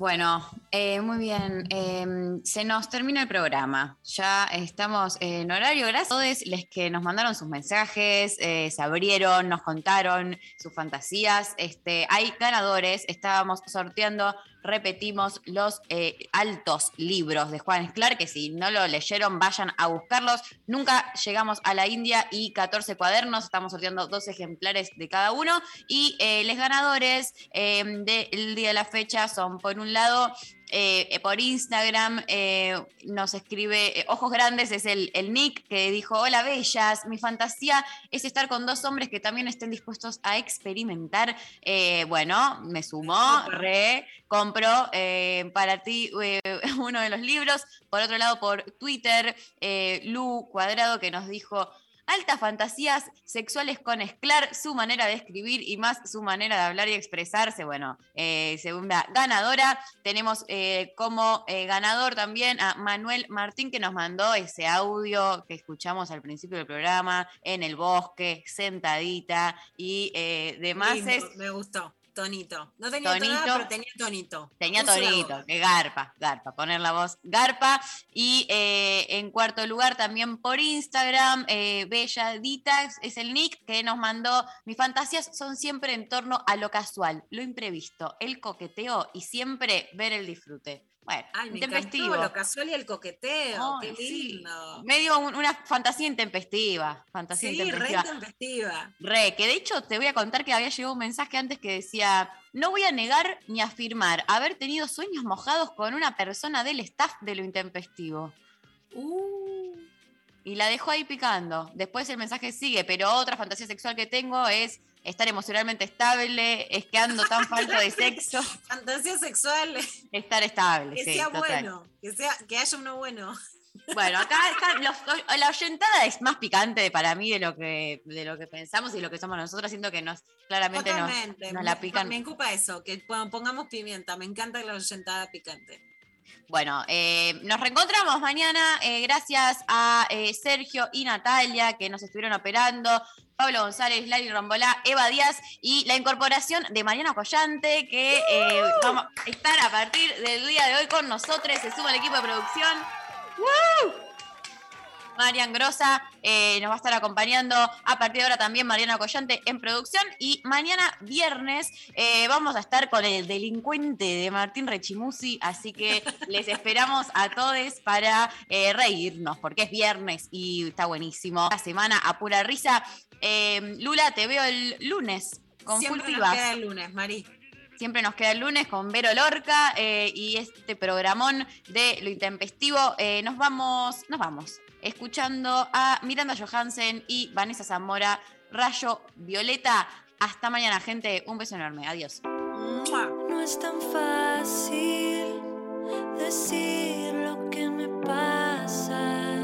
Bueno, eh, muy bien. eh, se nos termina el programa. Ya estamos en horario. Gracias a todos los que nos mandaron sus mensajes, eh, se abrieron, nos contaron sus fantasías. Este, hay ganadores. Estábamos sorteando, repetimos, los eh, altos libros de Juan Esclar, que si no lo leyeron, vayan a buscarlos. Nunca llegamos a la India y 14 cuadernos. Estamos sorteando dos ejemplares de cada uno. Y eh, los ganadores eh, del día de la fecha son, por un lado, eh, por Instagram eh, nos escribe eh, Ojos Grandes, es el, el nick que dijo, hola bellas, mi fantasía es estar con dos hombres que también estén dispuestos a experimentar. Eh, bueno, me sumó, re, compro eh, para ti eh, uno de los libros. Por otro lado, por Twitter, eh, Lu Cuadrado que nos dijo... altas fantasías sexuales con Esclar, su manera de escribir y más su manera de hablar y expresarse. Bueno, eh, segunda ganadora. Tenemos eh, como eh, ganador también a Manuel Martín, que nos mandó ese audio que escuchamos al principio del programa, en el bosque, sentadita y demás. Lindo, Es, Me gustó. Tonito. No tenía Tonito. tonada, pero tenía tonito. Tenía Puso tonito, que garpa, garpa, poner la voz garpa. Y eh, en cuarto lugar también por Instagram, eh, Belladita es el nick que nos mandó. Mis fantasías son siempre en torno a lo casual, lo imprevisto, el coqueteo y siempre ver el disfrute. Bueno, Ay, me intempestivo. encantó lo casual y el coqueteo. Ay, Qué sí. lindo. Medio un- una fantasía intempestiva. Fantasía Sí, re intempestiva. tempestiva. Re, que de hecho te voy a contar que había llegado un mensaje antes que decía, no voy a negar ni afirmar haber tenido sueños mojados con una persona del staff de lo intempestivo. Uh. Y la dejó ahí picando. Después el mensaje sigue, pero otra fantasía sexual que tengo es estar emocionalmente estable, es que ando tan falto de sexo. Fantasía sexual. Estar estable, Que sí, sea total. bueno. Que, sea, que haya uno bueno. Bueno, acá está, los- la oyentada es más picante para mí de lo que de lo que pensamos y lo que somos nosotros. Siento que nos claramente nos, nos la Me- pican. Me ocupa eso, que pon- pongamos pimienta. Me encanta la oyentada picante. Bueno, eh, nos reencontramos mañana. eh, gracias a eh, Sergio y Natalia que nos estuvieron operando. Pablo González, Lali Rombolá, Eva Díaz y la incorporación de Mariana Collante, que vamos a estar a partir del día de hoy con nosotros. Se suma el equipo de producción. ¡Woo! Marian Grosa eh, nos va a estar acompañando a partir de ahora también Mariana Collante en producción y mañana viernes eh, vamos a estar con el delincuente de Martín Rechimusi, así que les esperamos a todos para eh, reírnos porque es viernes y está buenísimo. La semana a pura risa. Eh, Lula, te veo el lunes con Siempre nos queda el lunes, Mari. Siempre nos queda el lunes con Vero Lorca eh, y este programón de lo intempestivo. Eh, nos vamos, nos vamos, escuchando a Miranda Johansen y Vanessa Zamora, Rayo Violeta. Hasta mañana, gente. Un beso enorme. Adiós. No es tan fácil decir lo que me pasa.